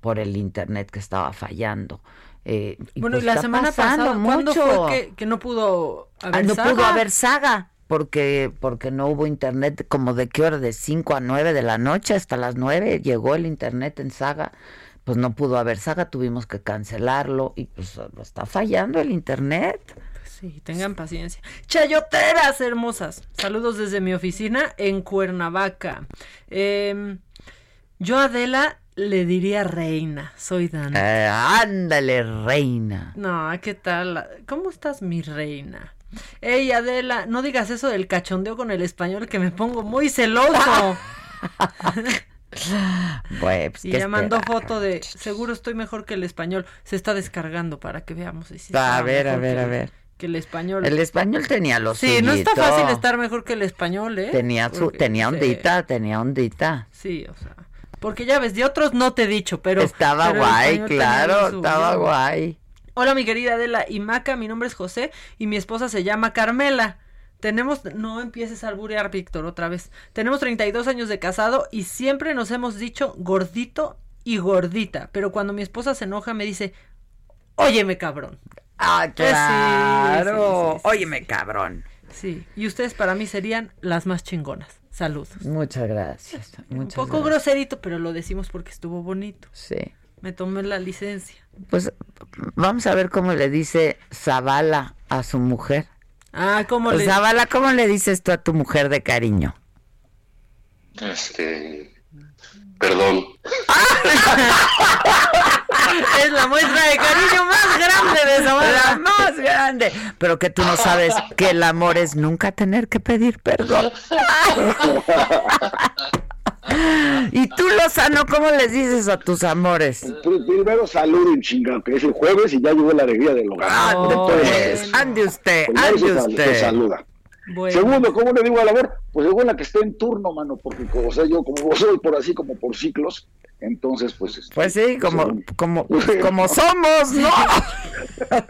por el internet que estaba fallando. Eh, y Bueno, pues y la está semana pasada, ¿cuándo mucho. fue que, que no pudo Ah, haber no pudo saga? haber saga porque porque no hubo internet como de qué hora de 5 a 9 de la noche hasta las 9 llegó el internet en saga pues no pudo haber saga tuvimos que cancelarlo y pues está fallando el internet Sí, tengan paciencia. Chayoteras hermosas. Saludos desde mi oficina en Cuernavaca. Em, yo Adela le diría reina. Soy Dana. Eh, ándale reina No, ¿qué tal? ¿Cómo estás, mi reina? Ey, Adela, no digas eso del cachondeo con el español que me pongo muy celoso. Bueno, pues, y ¿qué ya mandó foto de seguro estoy mejor que el español. Se está descargando para que veamos. si sí A ver, a ver, que a ver. Que el español. el español tenía los Sí, no está fácil estar mejor que el español, ¿eh? tenía su Porque- tenía sí. ondita tenía ondita Sí, o sea, porque ya ves, de otros no te he dicho, pero... estaba pero guay claro suyo. estaba guay Hola, mi querida Adela y Maca, mi nombre es José y mi esposa se llama Carmela. Tenemos, no empieces a alburear, Víctor, otra vez. Tenemos 32 años de casado y siempre nos hemos dicho gordito y gordita, pero cuando mi esposa se enoja me dice, óyeme, cabrón. Ah, Eh, claro. sí, sí, sí, Óyeme, cabrón. Sí, y ustedes para mí serían las más chingonas. Saludos. Muchas gracias. Un poco gracias. groserito, pero lo decimos porque estuvo bonito. Sí. Me tomé la licencia. Pues vamos a ver cómo le dice Zavala a su mujer. Ah, ¿cómo le- Zavala, ¿cómo le dices tú a tu mujer de cariño? Este. Perdón. Es la muestra de cariño más grande de La Zavala. más grande. Pero que tú no sabes que el amor es nunca tener que pedir perdón. y tú, Lozano, ¿cómo les dices a tus amores? Pr- Primero saluden, chingado, que es el jueves y ya llegó la alegría del hogar. Todos pues, modos. ande usted, ande se usted. se saluda. Bueno. Segundo, ¿cómo le digo a la labor? Pues según la que esté en turno, mano, porque como, o sea, yo como soy por así, como por ciclos, entonces pues... este, Pues sí, como, según- como, como somos, ¿no?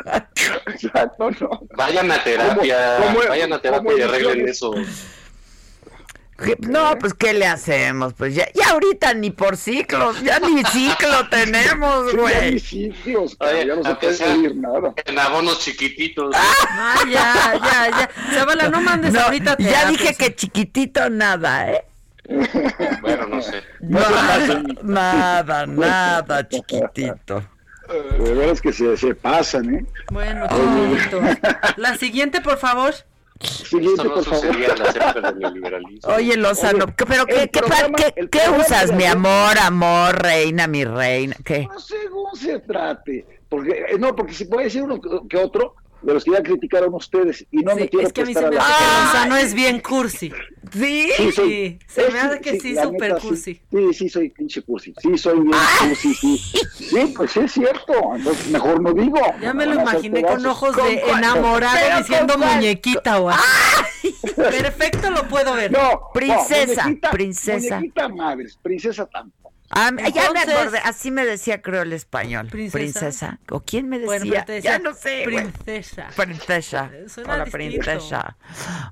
Exacto, no. Vayan a terapia. ¿Cómo- cómo- vayan a terapia y arreglen eso. ¿Qué- No, pues ¿qué le hacemos? Pues ya, ya ahorita ni por ciclos, ya ni ciclo tenemos, Sí, ya güey. ni ciclos, Oye, ya no se puede salir nada. En abonos chiquititos. Ah, ya, ya, ya. Zavala, no mandes No, ahorita ya dije que chiquitito nada, ¿eh? Bueno, no sé. Nada, nada, nada, chiquitito. De veras que se, se pasan, ¿eh? Bueno, qué bonito. La siguiente, por favor. Siguiente, Esto no por favor. sucedía en las épocas del neoliberalismo. Oye, Lozano, ¿qué- ¿pero qué, programa- usas, mi amor, amor, reina, mi reina? ¿Qué? No, según se trate. Porque, eh, no, porque si puede decir uno que otro de los que ya criticaron ustedes y no Sí, me quiero es que a mí se me hace la... que Lozano es bien cursi. ¿Sí? Sí, se me hace que sí, súper sí. cursi. Sí, sí, soy pinche cursi. Sí, soy bien cursi, sí. Sí, pues sí es cierto. Entonces, mejor no digo. Ya me lo imaginé con ojos ¿Con de enamorado diciendo muñequita o así. Perfecto, lo puedo ver. No, Princesa, no, muñequita- princesa. Muñequita madres, princesa tampoco. Ah, ya me acordé, así me decía creo el español. Princesa. Princesa. ¿O quién me Bueno, decía? decía ya no sé. Princesa. Princesa. Suena Hola, distinto. princesa.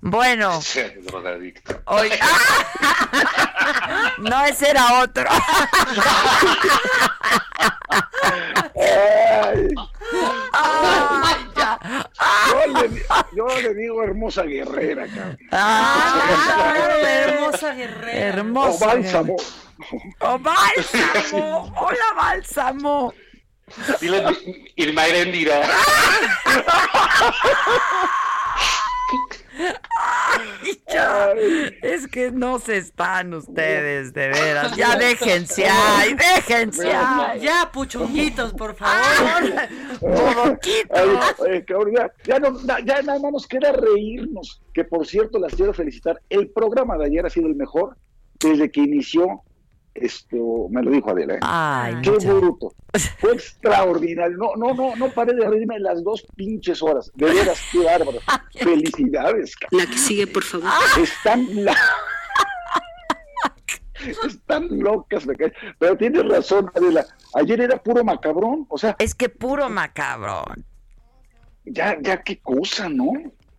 Bueno, Drogadicto. hoy... ¡Ah! No, ese era otro. Yo, le, yo le digo hermosa guerrera, cabrón. Ah, hermosa guerrera. O hermosa. bálsamo. ¡Oh, bálsamo! ¡Hola, bálsamo! Dile Irma Erendira. Ay, ya. Es que no se están ustedes, de veras. Ya déjense déjense. Ya, puchonguitos, por favor. Ay, ay, cabrón, ya, ya no- ya nada más nos queda reírnos. Que por cierto, las quiero felicitar. El programa de ayer ha sido el mejor desde que inició. Esto me lo dijo Adela. ¿eh? Ay, Qué muchas- bruto. Fue extraordinario. No, no, no, no paré de reírme las dos pinches horas. De veras, qué bárbaro. Felicidades. La que sigue, por favor. Están la... Están locas, me cae. Pero tienes razón, Adela. Ayer era puro macabrón. O sea. Es que puro macabrón. Ya, ya qué cosa, ¿no?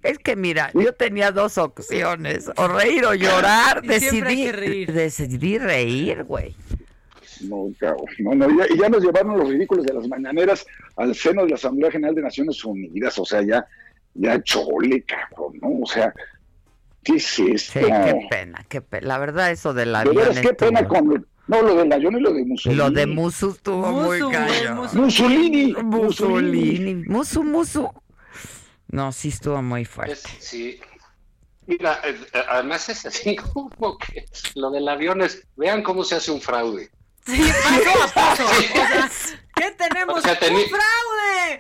Es que mira, yo tenía dos opciones, o reír o llorar, Y decidí reír. decidí reír, güey. No, cabrón. No, no, ya, y ya nos llevaron los ridículos de las mañaneras al seno de la Asamblea General de Naciones Unidas. O sea, ya, ya chole, cabrón, ¿no? O sea, ¿qué es esto? Sí, qué pena, qué pena. La verdad eso del De avión veras, qué pena con... No, lo del avión y lo de Mussolini. Lo de Musu estuvo muy Musu, cañón. Musu. Mussolini. Mussolini. Musu, Musu. No, sí estuvo muy fuerte. Es- sí. Mira, eh, eh, además es así como que lo del avión es, vean cómo se hace un fraude. Sí, paso a paso. O sea, ¿qué tenemos? O sea, teni- ¡Un fraude!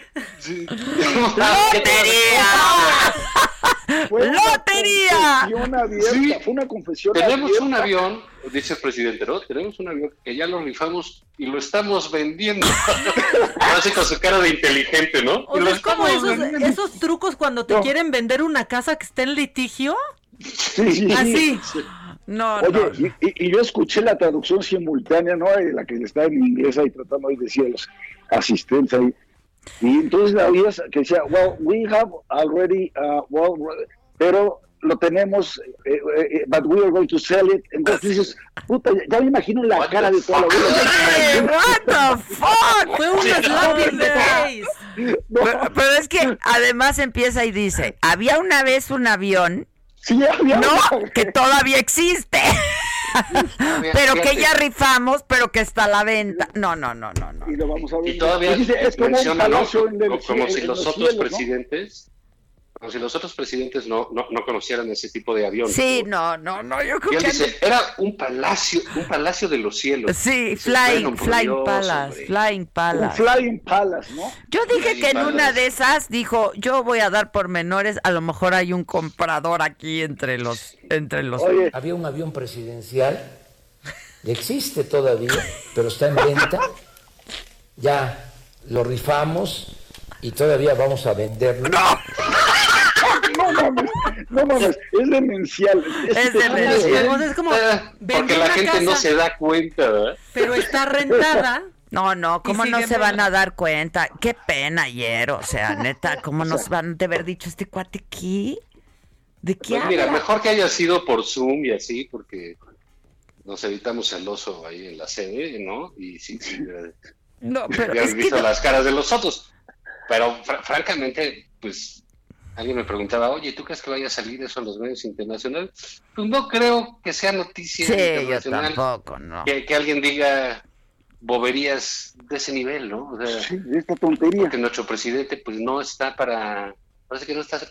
Fue ¡Lotería! Sí. Fue una confesión Tenemos abierta. un avión, dice el presidente, ¿no? Tenemos un avión que ya lo rifamos y lo estamos vendiendo. Así con su cara de inteligente, ¿no? O sea, es como esos, trucos cuando te quieren vender una casa que está en litigio. Sí, sí, sí. No, Oye, y, y- y yo escuché la traducción simultánea, ¿no? Eh, La que está en inglés ahí tratando ahí decía los asistentes ahí. Y entonces la oías que decía, well, we have already, uh, well, pero lo tenemos, eh, eh, but we are going to sell it. Entonces dices, puta, ya, ya me imagino la cara de toda la Hey, abuela. what the fuck? Fue un slap in the face. Pero, pero es que además empieza y dice, había una vez un avión, Sí, había no, una- que todavía existe, pero que ya rifamos, pero que está a la venta. No, no, no, no, no. Y lo vamos a ver. Y todavía es como un menciona, ¿no? palacio en el como, si en los los otros cielos, ¿no? presidentes, como si los otros presidentes no, no, no conocieran ese tipo de avión. Sí, no, no, no, yo Y creo él que... dice, era un palacio, un palacio de los cielos. Sí, Flying, bueno, por Flying Dios, Palace, hombre. Flying Un Palace. Flying Palace, ¿no? Yo dije Flying que en una de esas dijo, yo voy a dar pormenores, a lo mejor hay un comprador aquí entre los, entre los. Oye, Había un avión presidencial, existe todavía, pero está en venta. Ya lo rifamos y todavía vamos a venderlo. no no mames, es demencial. Es demencial. O sea, es como vende Porque la gente no se da cuenta, ¿verdad? pero está rentada. No, no, ¿cómo no se van a dar cuenta? Qué pena ayer, o sea, neta, ¿cómo nos van de haber dicho este cuate aquí? ¿De qué Pues mira, mejor que haya sido por Zoom y así, porque nos evitamos el oso ahí en la sede, ¿no? Y sí, sí, No, pero es que visto no- las caras de los otros. Pero fr- francamente, pues alguien me preguntaba, oye, ¿tú crees que vaya a salir eso en los medios internacionales? Pues no creo que sea noticia Sí, yo internacional tampoco, no. que, que alguien diga boberías de ese nivel, ¿no? O sea, Sí, esta tontería. que nuestro presidente pues no está para parece que no está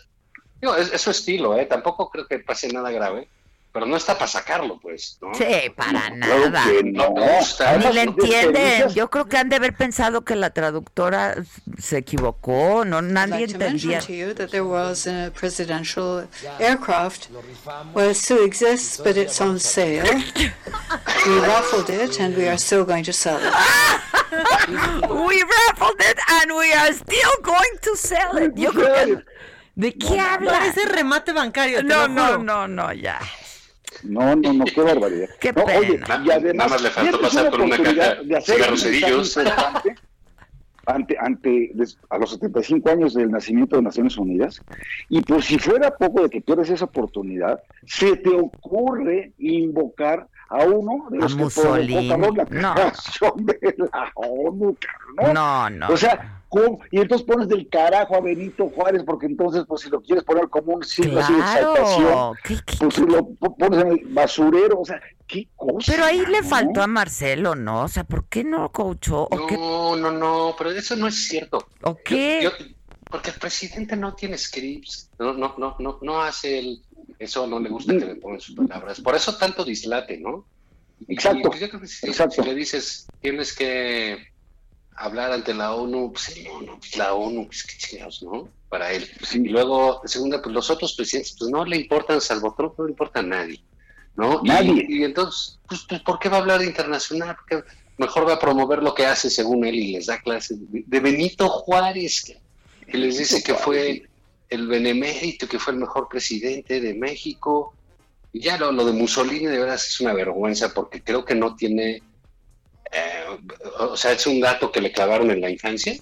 digo, es, es su estilo eh tampoco creo que pase nada grave pero no está para sacarlo pues ¿no? Sí, para Claro nada. que no no. gusta Ni Además, le entienden. Yo creo que han de haber pensado que la traductora se equivocó, no nadie like to mention entendía. to you that there was a presidential aircraft. Well, it still exists, but it's on sale. We raffled it, and we are still going to sell it. We raffled it and we are still going to sell it. Yo creo que... ¿De qué habla? Parece remate bancario. No, no, no, no, ya. No, no, no, qué barbaridad. Qué No, oye, pena. y además, Nada más le faltó pasar por una caja de hacer cigarros ante, ante, des- a los 75 años del nacimiento de Naciones Unidas, y por si fuera poco de que pierdes esa oportunidad, se te ocurre invocar a uno de A los que Mussolini. provocó la No. de la ONU, No, no. O sea, ¿cómo? y entonces pones del carajo a Benito Juárez, porque entonces, pues si lo quieres poner como un signo así de exaltación, Claro. ¿Qué- qué- pues lo po- pones en el basurero, o sea, qué cosa. Pero ahí le ¿no? faltó a Marcelo, ¿no? O sea, ¿por qué no coachó? No no no pero eso no es cierto ¿O qué? Yo- porque el presidente no tiene scripts no no no no no hace el Eso no le gusta que le pongan sus palabras. Por eso tanto dislate, ¿no? Exacto, y pues yo creo que si, exacto. si le dices, tienes que hablar ante la ONU, pues no, no, pues la ONU, pues qué chingados, ¿no? Para él. Y luego, segunda, pues los otros presidentes, pues no le importan, salvo Trump, no le importa a nadie, ¿no? Nadie. Y, entonces, pues, pues, ¿por qué va a hablar de internacional? Porque mejor va a promover lo que hace según él y les da clases de, de Benito Juárez, que, que les dice que fue el benemérito, que fue el mejor presidente de México. Y ya lo, lo de Mussolini de veras es una vergüenza porque creo que no tiene, eh, o sea, es un dato que le clavaron en la infancia,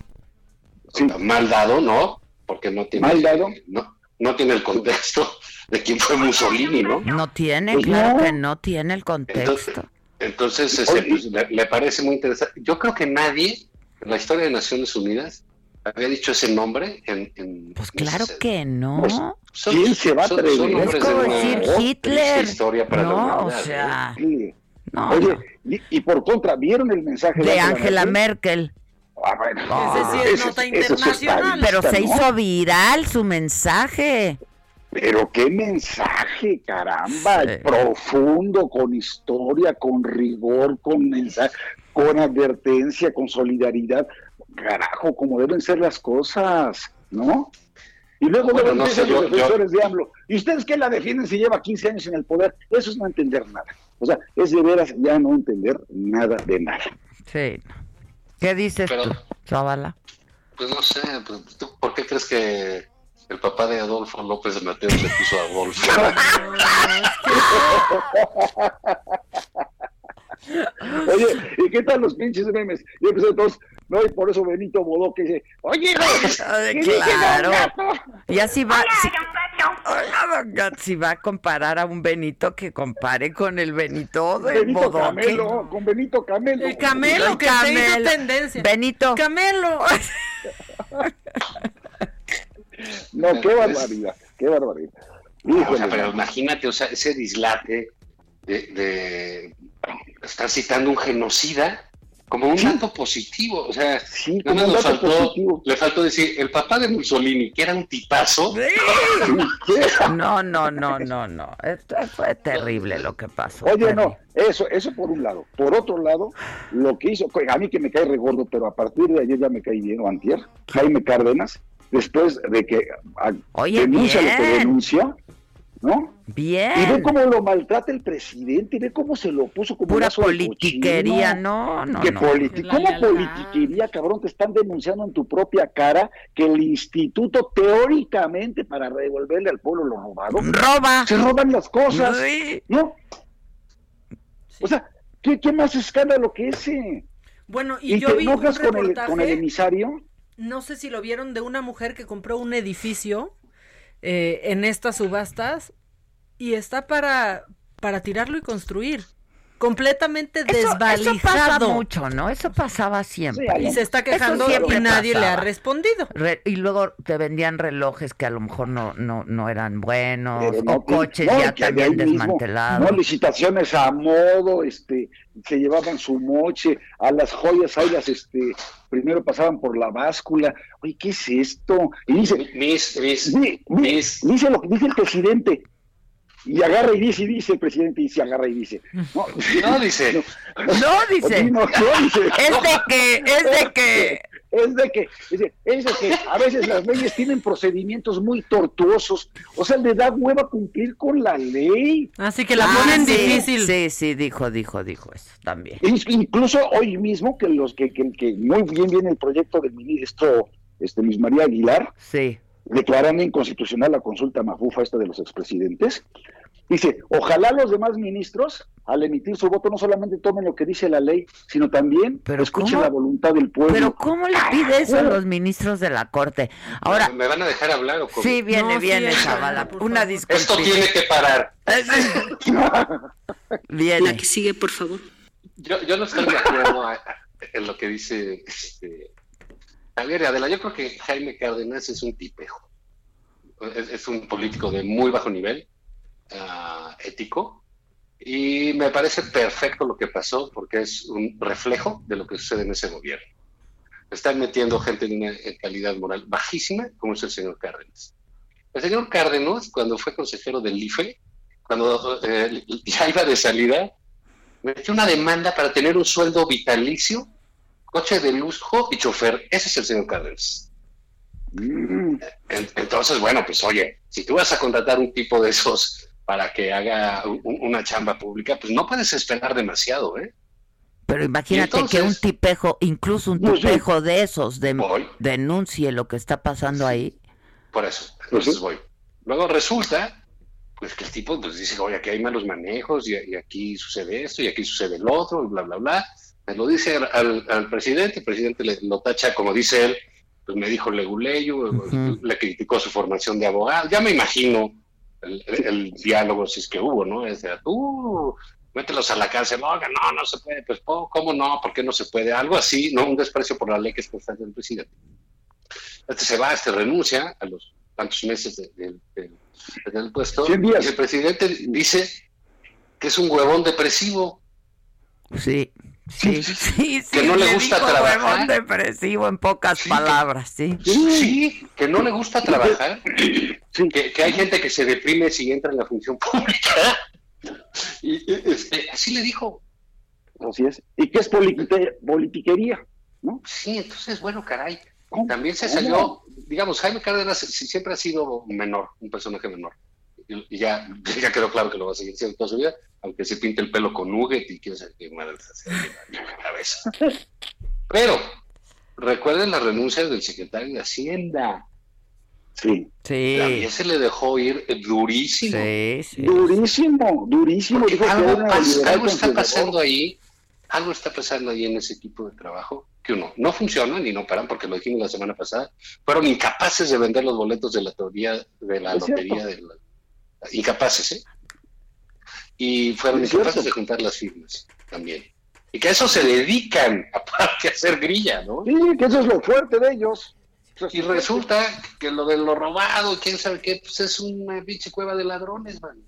mal dado, ¿no? Porque no tiene, Mal dado. No, no tiene el contexto de quién fue Mussolini, ¿no? No tiene, Pues claro no. que no tiene el contexto. Entonces, este, pues, le, le parece muy interesante. Yo creo que nadie en la historia de Naciones Unidas había dicho ese nombre en... en Pues claro que no. Pues, son- ¿Quién se va a atrever? Es como de decir Hitler. historia para la No, o sea, ¿eh? Sí. No, Oye, no. Y, y por contra, ¿vieron el mensaje De Angela Merkel. Ah, bueno. Ese sí es Ese- nota internacional. Pero se ¿no? hizo viral su mensaje. Pero qué mensaje, caramba, profundo, con historia, con rigor, con mensaje, con advertencia, con solidaridad. Carajo, como deben ser las cosas, ¿no? Y luego Bueno, no sé, yo- los defensores de AMLO. ¿Y ustedes qué la defienden si lleva 15 años en el poder? Eso es no entender nada. O sea, es de veras ya no entender nada de nada. Sí. ¿Qué dices Pero- tú, Zavala? Pues no sé, pues, ¿tú ¿por qué crees que el papá de Adolfo López de Mateos le puso a Adolfo? Oye, ¿y qué tal los pinches memes? Y empezó todos, no, y por eso Benito Bodó que dice, oye, no, Ay, ¿qué dice claro. Y así va. Si, Hola, don Gato. Si va a comparar a un Benito que compare con el Benito de Benito Bodoque. Camelo, con Benito Camelo. El Camelo El que se hizo Camelo. tendencia. Benito. Camelo. No, qué barbaridad, qué barbaridad. O sea, pero imagínate, o sea, ese dislate de, de estar citando un genocida como un dato positivo. O sea, nada como más un nos dato faltó, positivo. le faltó decir, el papá de Mussolini, que era un tipazo. No, no, no, no, no. Esto fue terrible lo que pasó. Oye, no, eso, eso por un lado. Por otro lado, lo que hizo, a mí que me cae regordo, pero a partir de ayer ya me cae bien, o antier, Jaime Cárdenas, después de que a- Oye, denuncia lo que denuncia, ¿no? Bien. Y ve cómo lo maltrata el presidente, ve cómo se lo puso como Pura politiquería, cochino. no, no, ¿Qué no. politi- ¿Cómo politiquería, cabrón? Te están denunciando en tu propia cara que el instituto, teóricamente, para devolverle al pueblo lo robado, roba. Se roban las cosas, Sí. ¿no? O sea, ¿qué, qué más escándalo que ese? Bueno, y, ¿Y, yo te vi un con el, con el emisario? no sé si lo vieron, de una mujer que compró un edificio eh, en estas subastas y está para, para tirarlo y construir. Completamente Eso, desvalijado. eso pasa mucho, ¿no? Eso pasaba siempre. y se está quejando y nadie le ha respondido. Re- y luego te vendían relojes que a lo mejor no, no, no eran buenos, Pero no, o coches no, ya también mismo, desmantelados. No, licitaciones a modo, este, se llevaban su moche, a las joyas ahí las, este, primero pasaban por la báscula. Oye, ¿qué es esto? Y dice, Mis, mis, di- dice lo que dice el presidente. Y agarra y dice, y dice el presidente, y dice, agarra y dice. No, No, dice. No, dice. No, no, dice. Es de que, es de que. Es de que, es de que a veces las leyes tienen procedimientos muy tortuosos. O sea, le da hueva cumplir con la ley. Así que la Ah, ponen sí, difícil. Sí, sí, dijo, dijo, dijo eso también. In- Incluso hoy mismo, que los que, que, que muy bien viene el proyecto del ministro este, Luis María Aguilar, Sí. Declaran inconstitucional la consulta mafufa esta de los expresidentes. Dice, ojalá los demás ministros, al emitir su voto, no solamente tomen lo que dice la ley, sino también Pero escuchen ¿cómo? la voluntad del pueblo. Pero ¿cómo le pide eso a los ministros de la corte? Ahora, ¿Me van a dejar hablar o cómo? sí, viene, No, viene, sí, por Una disculpa. Esto tiene que parar. Viene. sigue, por favor. Yo, yo no estoy de acuerdo en lo que dice este, Javier Adela. Yo creo que Jaime Cárdenas es un tipejo. Es, es un político de muy bajo nivel ah, ético. Y me parece perfecto lo que pasó porque es un reflejo de lo que sucede en ese gobierno. Están metiendo gente de una calidad moral bajísima, como es el señor Cárdenas. El señor Cárdenas, cuando fue consejero del IFE, cuando eh, ya iba de salida, metió una demanda para tener un sueldo vitalicio, coche de lujo y chofer. Ese es el señor Cárdenas. En- Entonces, bueno, pues oye, si tú vas a contratar un tipo de esos para que haga un- una chamba pública, pues no puedes esperar demasiado, ¿eh? Pero imagínate entonces- que un tipejo, incluso un No, sí. tipejo de esos, de- denuncie lo que está pasando ahí. Por eso, entonces voy. Luego resulta, pues que el tipo pues dice, oye, aquí hay malos manejos y, y aquí sucede esto y aquí sucede el otro, y bla, bla, bla. Me lo dice al, presidente, el presidente le, lo tacha, como dice él, pues me dijo leguleyo, le criticó su formación de abogado. Ya me imagino el, diálogo, si es que hubo, ¿no? Es de, tú, mételos a la cárcel, no, no, no se puede, pues ¿cómo no? ¿Por qué no se puede? Algo así, ¿no? Un desprecio por la ley que es constante del presidente. Este se va, este renuncia a los tantos meses de- de- de- del puesto. Y el presidente dice que es un huevón depresivo. Sí. Sí, sí, sí. Que no le gusta dijo trabajar. huevón depresivo en pocas palabras, sí. Sí, que no le gusta trabajar. Que, que hay gente que se deprime si entra en la función pública. Y, este, así le dijo. Así es. ¿Y qué es politiquería? Sí, entonces, bueno, caray. También se salió, digamos, Jaime Cárdenas sí- siempre ha sido menor, un personaje menor. Y, ya, ya quedó claro que lo va a seguir siendo toda su vida, aunque se pinte el pelo con nugget y quién sabe qué madre se hace en la cabeza. Pero, recuerden la renuncia del secretario de Hacienda. Sí. Sí. También se le dejó ir durísimo. Sí, sí. Durísimo, durísimo. Dijo algo, está pasando ahí, algo está pasando ahí en ese equipo de trabajo que uno no funcionan y no paran porque lo dijimos la semana pasada, fueron incapaces de vender los boletos de la teoría de la lotería de la- incapaces, ¿eh? Y fueron incapaces de juntar las firmas también. Y que a eso se dedican, aparte a hacer grilla, ¿no? Sí, que eso es lo fuerte de ellos. Y resulta que lo de lo robado, quién sabe qué, pues es una pinche cueva de ladrones, man.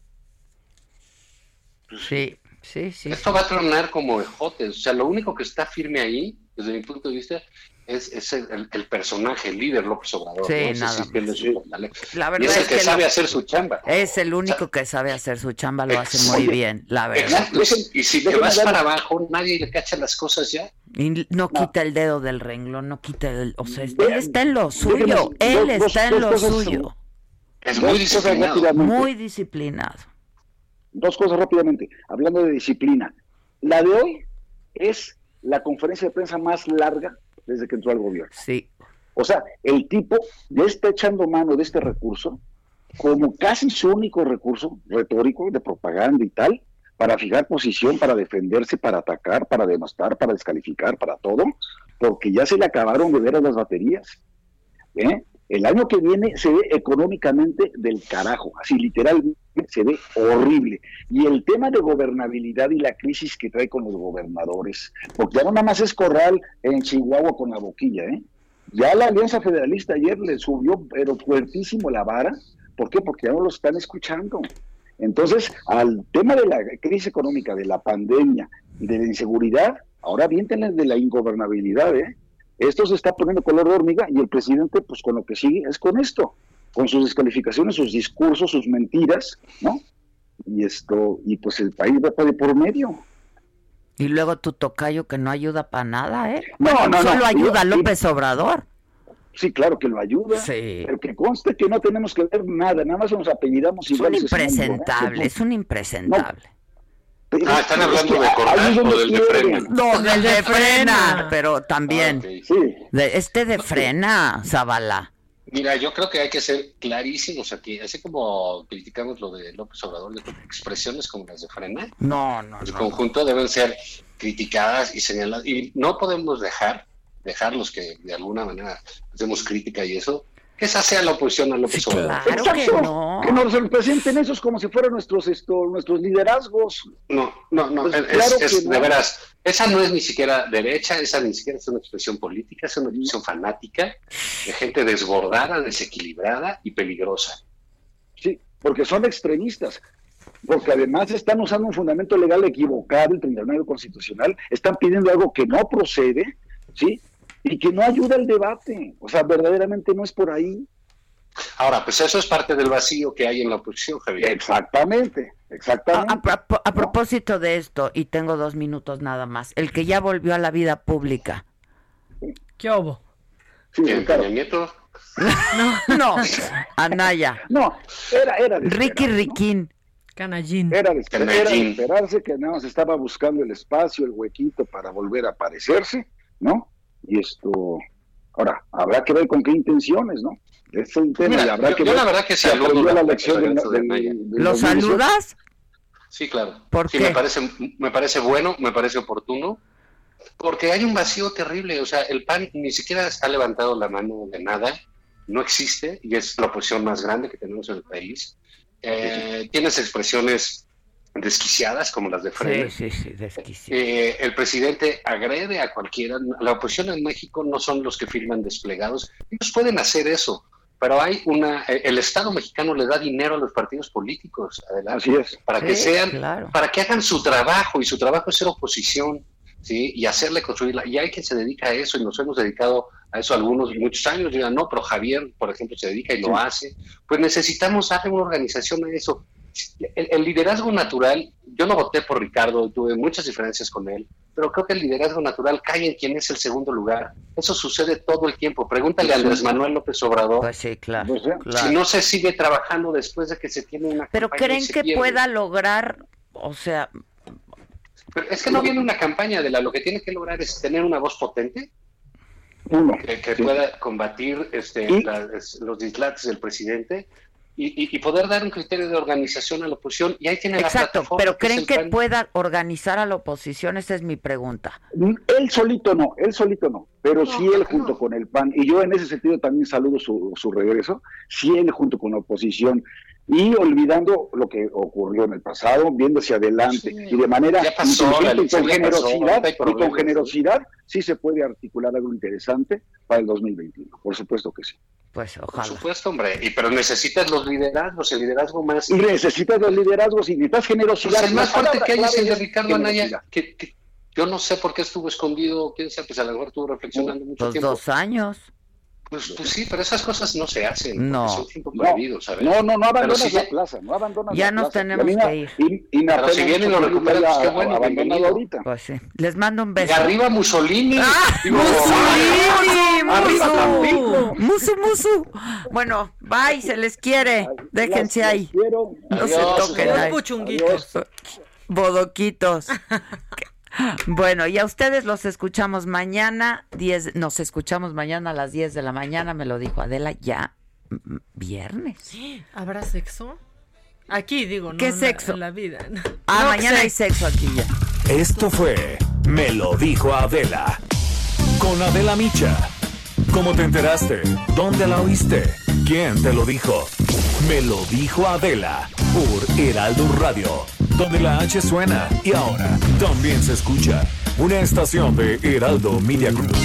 Sí, sí, sí. Esto va a tronar como ejotes. O sea, lo único que está firme ahí, desde mi punto de vista, es, es el, el- el personaje, el líder López Obrador. Sí, nada sí fortaleza. La y verdad es el es que, que sabe lo- hacer su chamba. Es el único que sabe hacer su chamba, lo hace muy bien, la verdad. Exacto. Y si te vas para abajo, nadie le cacha las cosas ya. Y no quita el dedo del renglón, no quita el... O sea, él está en lo suyo, él dos- está dos en lo suyo. Es muy disciplinado. Muy disciplinado. Dos cosas rápidamente, hablando de disciplina. La de hoy es la conferencia de prensa más larga desde que entró al gobierno. Sí. O sea, el tipo ya está echando mano de este recurso como casi su único recurso retórico de propaganda y tal, para fijar posición, para defenderse, para atacar, para denostar, para descalificar, para todo, porque ya se le acabaron de veras las baterías. ¿eh? El año que viene se ve económicamente del carajo, así literalmente se ve horrible. Y el tema de gobernabilidad y la crisis que trae con los gobernadores, porque ya no nada más es corral en Chihuahua con la boquilla, ¿eh? Ya la Alianza Federalista ayer le subió, pero fuertísimo la vara. ¿Por qué? Porque ya no lo están escuchando. Entonces, al tema de la crisis económica, de la pandemia, de la inseguridad, ahora viéntenle de la ingobernabilidad, ¿eh? Esto se está poniendo color de hormiga y el presidente, pues con lo que sigue es con esto, con sus descalificaciones, sus discursos, sus mentiras, ¿no? Y esto, y pues el país va de por medio. Y luego tu tocayo que no ayuda para nada, ¿eh? No, Bueno, no, no. solo ayuda Y- López Obrador. Sí, claro que lo ayuda. Sí. Pero que conste que no tenemos que ver nada, nada más nos apellidamos Es un igual. impresentable, es un impresentable. Ah, están hablando de Corral o del de Frena. No, del de frena, pero también. Ah. Sí. De, este de frena, Zavala. Mira, yo creo que hay que ser clarísimos aquí, así como criticamos lo de López Obrador, expresiones como las de Frena, No, no, no. conjunto deben ser criticadas y señaladas, y no podemos dejar, dejar los que de alguna manera hacemos crítica y eso, esa sea la oposición a López Obrador. Claro que no. que nos representen esos como si fueran nuestros esto, nuestros liderazgos. No, no, no, Pues es, claro es- que no. de veras, esa no es ni siquiera derecha, esa ni siquiera es una expresión política, es una expresión fanática de gente desbordada, desequilibrada y peligrosa. Sí, porque son extremistas. Porque además están usando un fundamento legal equivocado, el 39 constitucional, están pidiendo algo que no procede, ¿sí? Y que no ayuda al debate. O sea, verdaderamente no es por ahí. Ahora, pues eso es parte del vacío que hay en la oposición, Javier. Exactamente, exactamente. A, a- a propósito de esto, y tengo dos minutos nada más, el que ya volvió a la vida pública. ¿Qué hubo? ¿Quién, Peña Nieto? No, no, Anaya. No, era, era de Ricky Riquín. Canallín. Era de, era de Canallín. esperarse que nada más estaba buscando el espacio, el huequito para volver a aparecerse, ¿no? Y esto, ahora, habrá que ver con qué intenciones, ¿no? Es el tema, Mira, y habrá yo- que yo ver la verdad que si saludo aprendió la la lección de Anaya. del ¿Lo 2018. saludas? Sí, claro. ¿Por sí, qué? me parece, me parece bueno, me parece oportuno, porque hay un vacío terrible. O sea, el PAN ni siquiera ha levantado la mano de nada, no existe y es la oposición más grande que tenemos en el país. Eh, tienes expresiones desquiciadas como las de Frey. Sí, sí, sí, desquiciado. Eh, el presidente agrede a cualquiera. La oposición en México no son los que firman desplegados. Ellos pueden hacer eso, pero hay una. eh, El Estado mexicano le da dinero a los partidos políticos, adelante, Así es. para que sean, claro. para que hagan su trabajo y su trabajo es ser oposición, sí, y hacerle construirla. Y hay quien se dedica a eso y nos hemos dedicado a eso algunos muchos años. Dirán, no, pero Javier, por ejemplo, se dedica y lo hace. Pues necesitamos darle una organización a eso. El, el liderazgo natural, yo no voté por Ricardo, tuve muchas diferencias con él, pero creo que el liderazgo natural cae en quien es el segundo lugar. Eso sucede todo el tiempo. Pregúntale a Andrés Manuel López Obrador Pues sí, claro. Pues, ¿eh? claro. si no se sigue trabajando después de que se tiene una Pero ¿creen que pierde. pueda lograr, o sea, Pero es que no viene una campaña de la lo que tiene que lograr es tener una voz potente Uno. que, pueda combatir este, los dislates del presidente y, y- poder dar un criterio de organización a la oposición. Y ahí tiene la exacto, plataforma, pero que creen que PAN. pueda organizar a la oposición? Esa es mi pregunta. Él solito no, él solito no, pero No, sí él junto con el PAN, y yo en ese sentido también saludo su, su regreso, sí él junto con la oposición, y olvidando lo que ocurrió en el pasado, viendo hacia adelante, Sí. y de manera pasó, y con pasó, generosidad, ahorita hay y con generosidad, sí se puede articular algo interesante para el 2021, por supuesto que sí. Pues Por ojalá. supuesto, hombre. Y, pero necesitas los liderazgos, el liderazgo más... Y necesitas los liderazgos y necesitas generosidad. Pues el más fuerte que hay es el de Ricardo. Anaya, que, que yo no sé por qué estuvo escondido, quién sabe, pues a lo mejor estuvo reflexionando mucho Los tiempo. dos años. Pues, pues sí, pero esas cosas no se hacen, No. son tiempo prohibido, ¿sabes? No, no, no abandonas si la ya- plaza, no abandonas Ya la nos plaza. tenemos Y que ir. Y, y Pero si viene y lo recuperan, pues qué bueno, abandonado ahorita. Pues sí. Les mando un Y beso. arriba Mussolini. Digo, Mussolini, Arriba musu. Musu, musu. Bueno, bye, se les quiere. Déjense Las- ahí. No se Adiós, toquen Los ahí. puchunguitos. Bodoquitos. Bueno, y a ustedes los escuchamos mañana, 10, nos escuchamos mañana a las 10 de la mañana, me lo dijo Adela, ya viernes. ¿Habrá sexo? Aquí digo, ¿no? ¿Qué en la- sexo? En la vida. Ah, No mañana hay sexo aquí ya. Esto fue Me lo dijo Adela. Con Adela Micha. ¿Cómo te enteraste? ¿Dónde la oíste? ¿Quién te lo dijo? Me lo dijo Adela por Heraldo Radio, donde la H suena y ahora también se escucha una estación de Heraldo Media Group.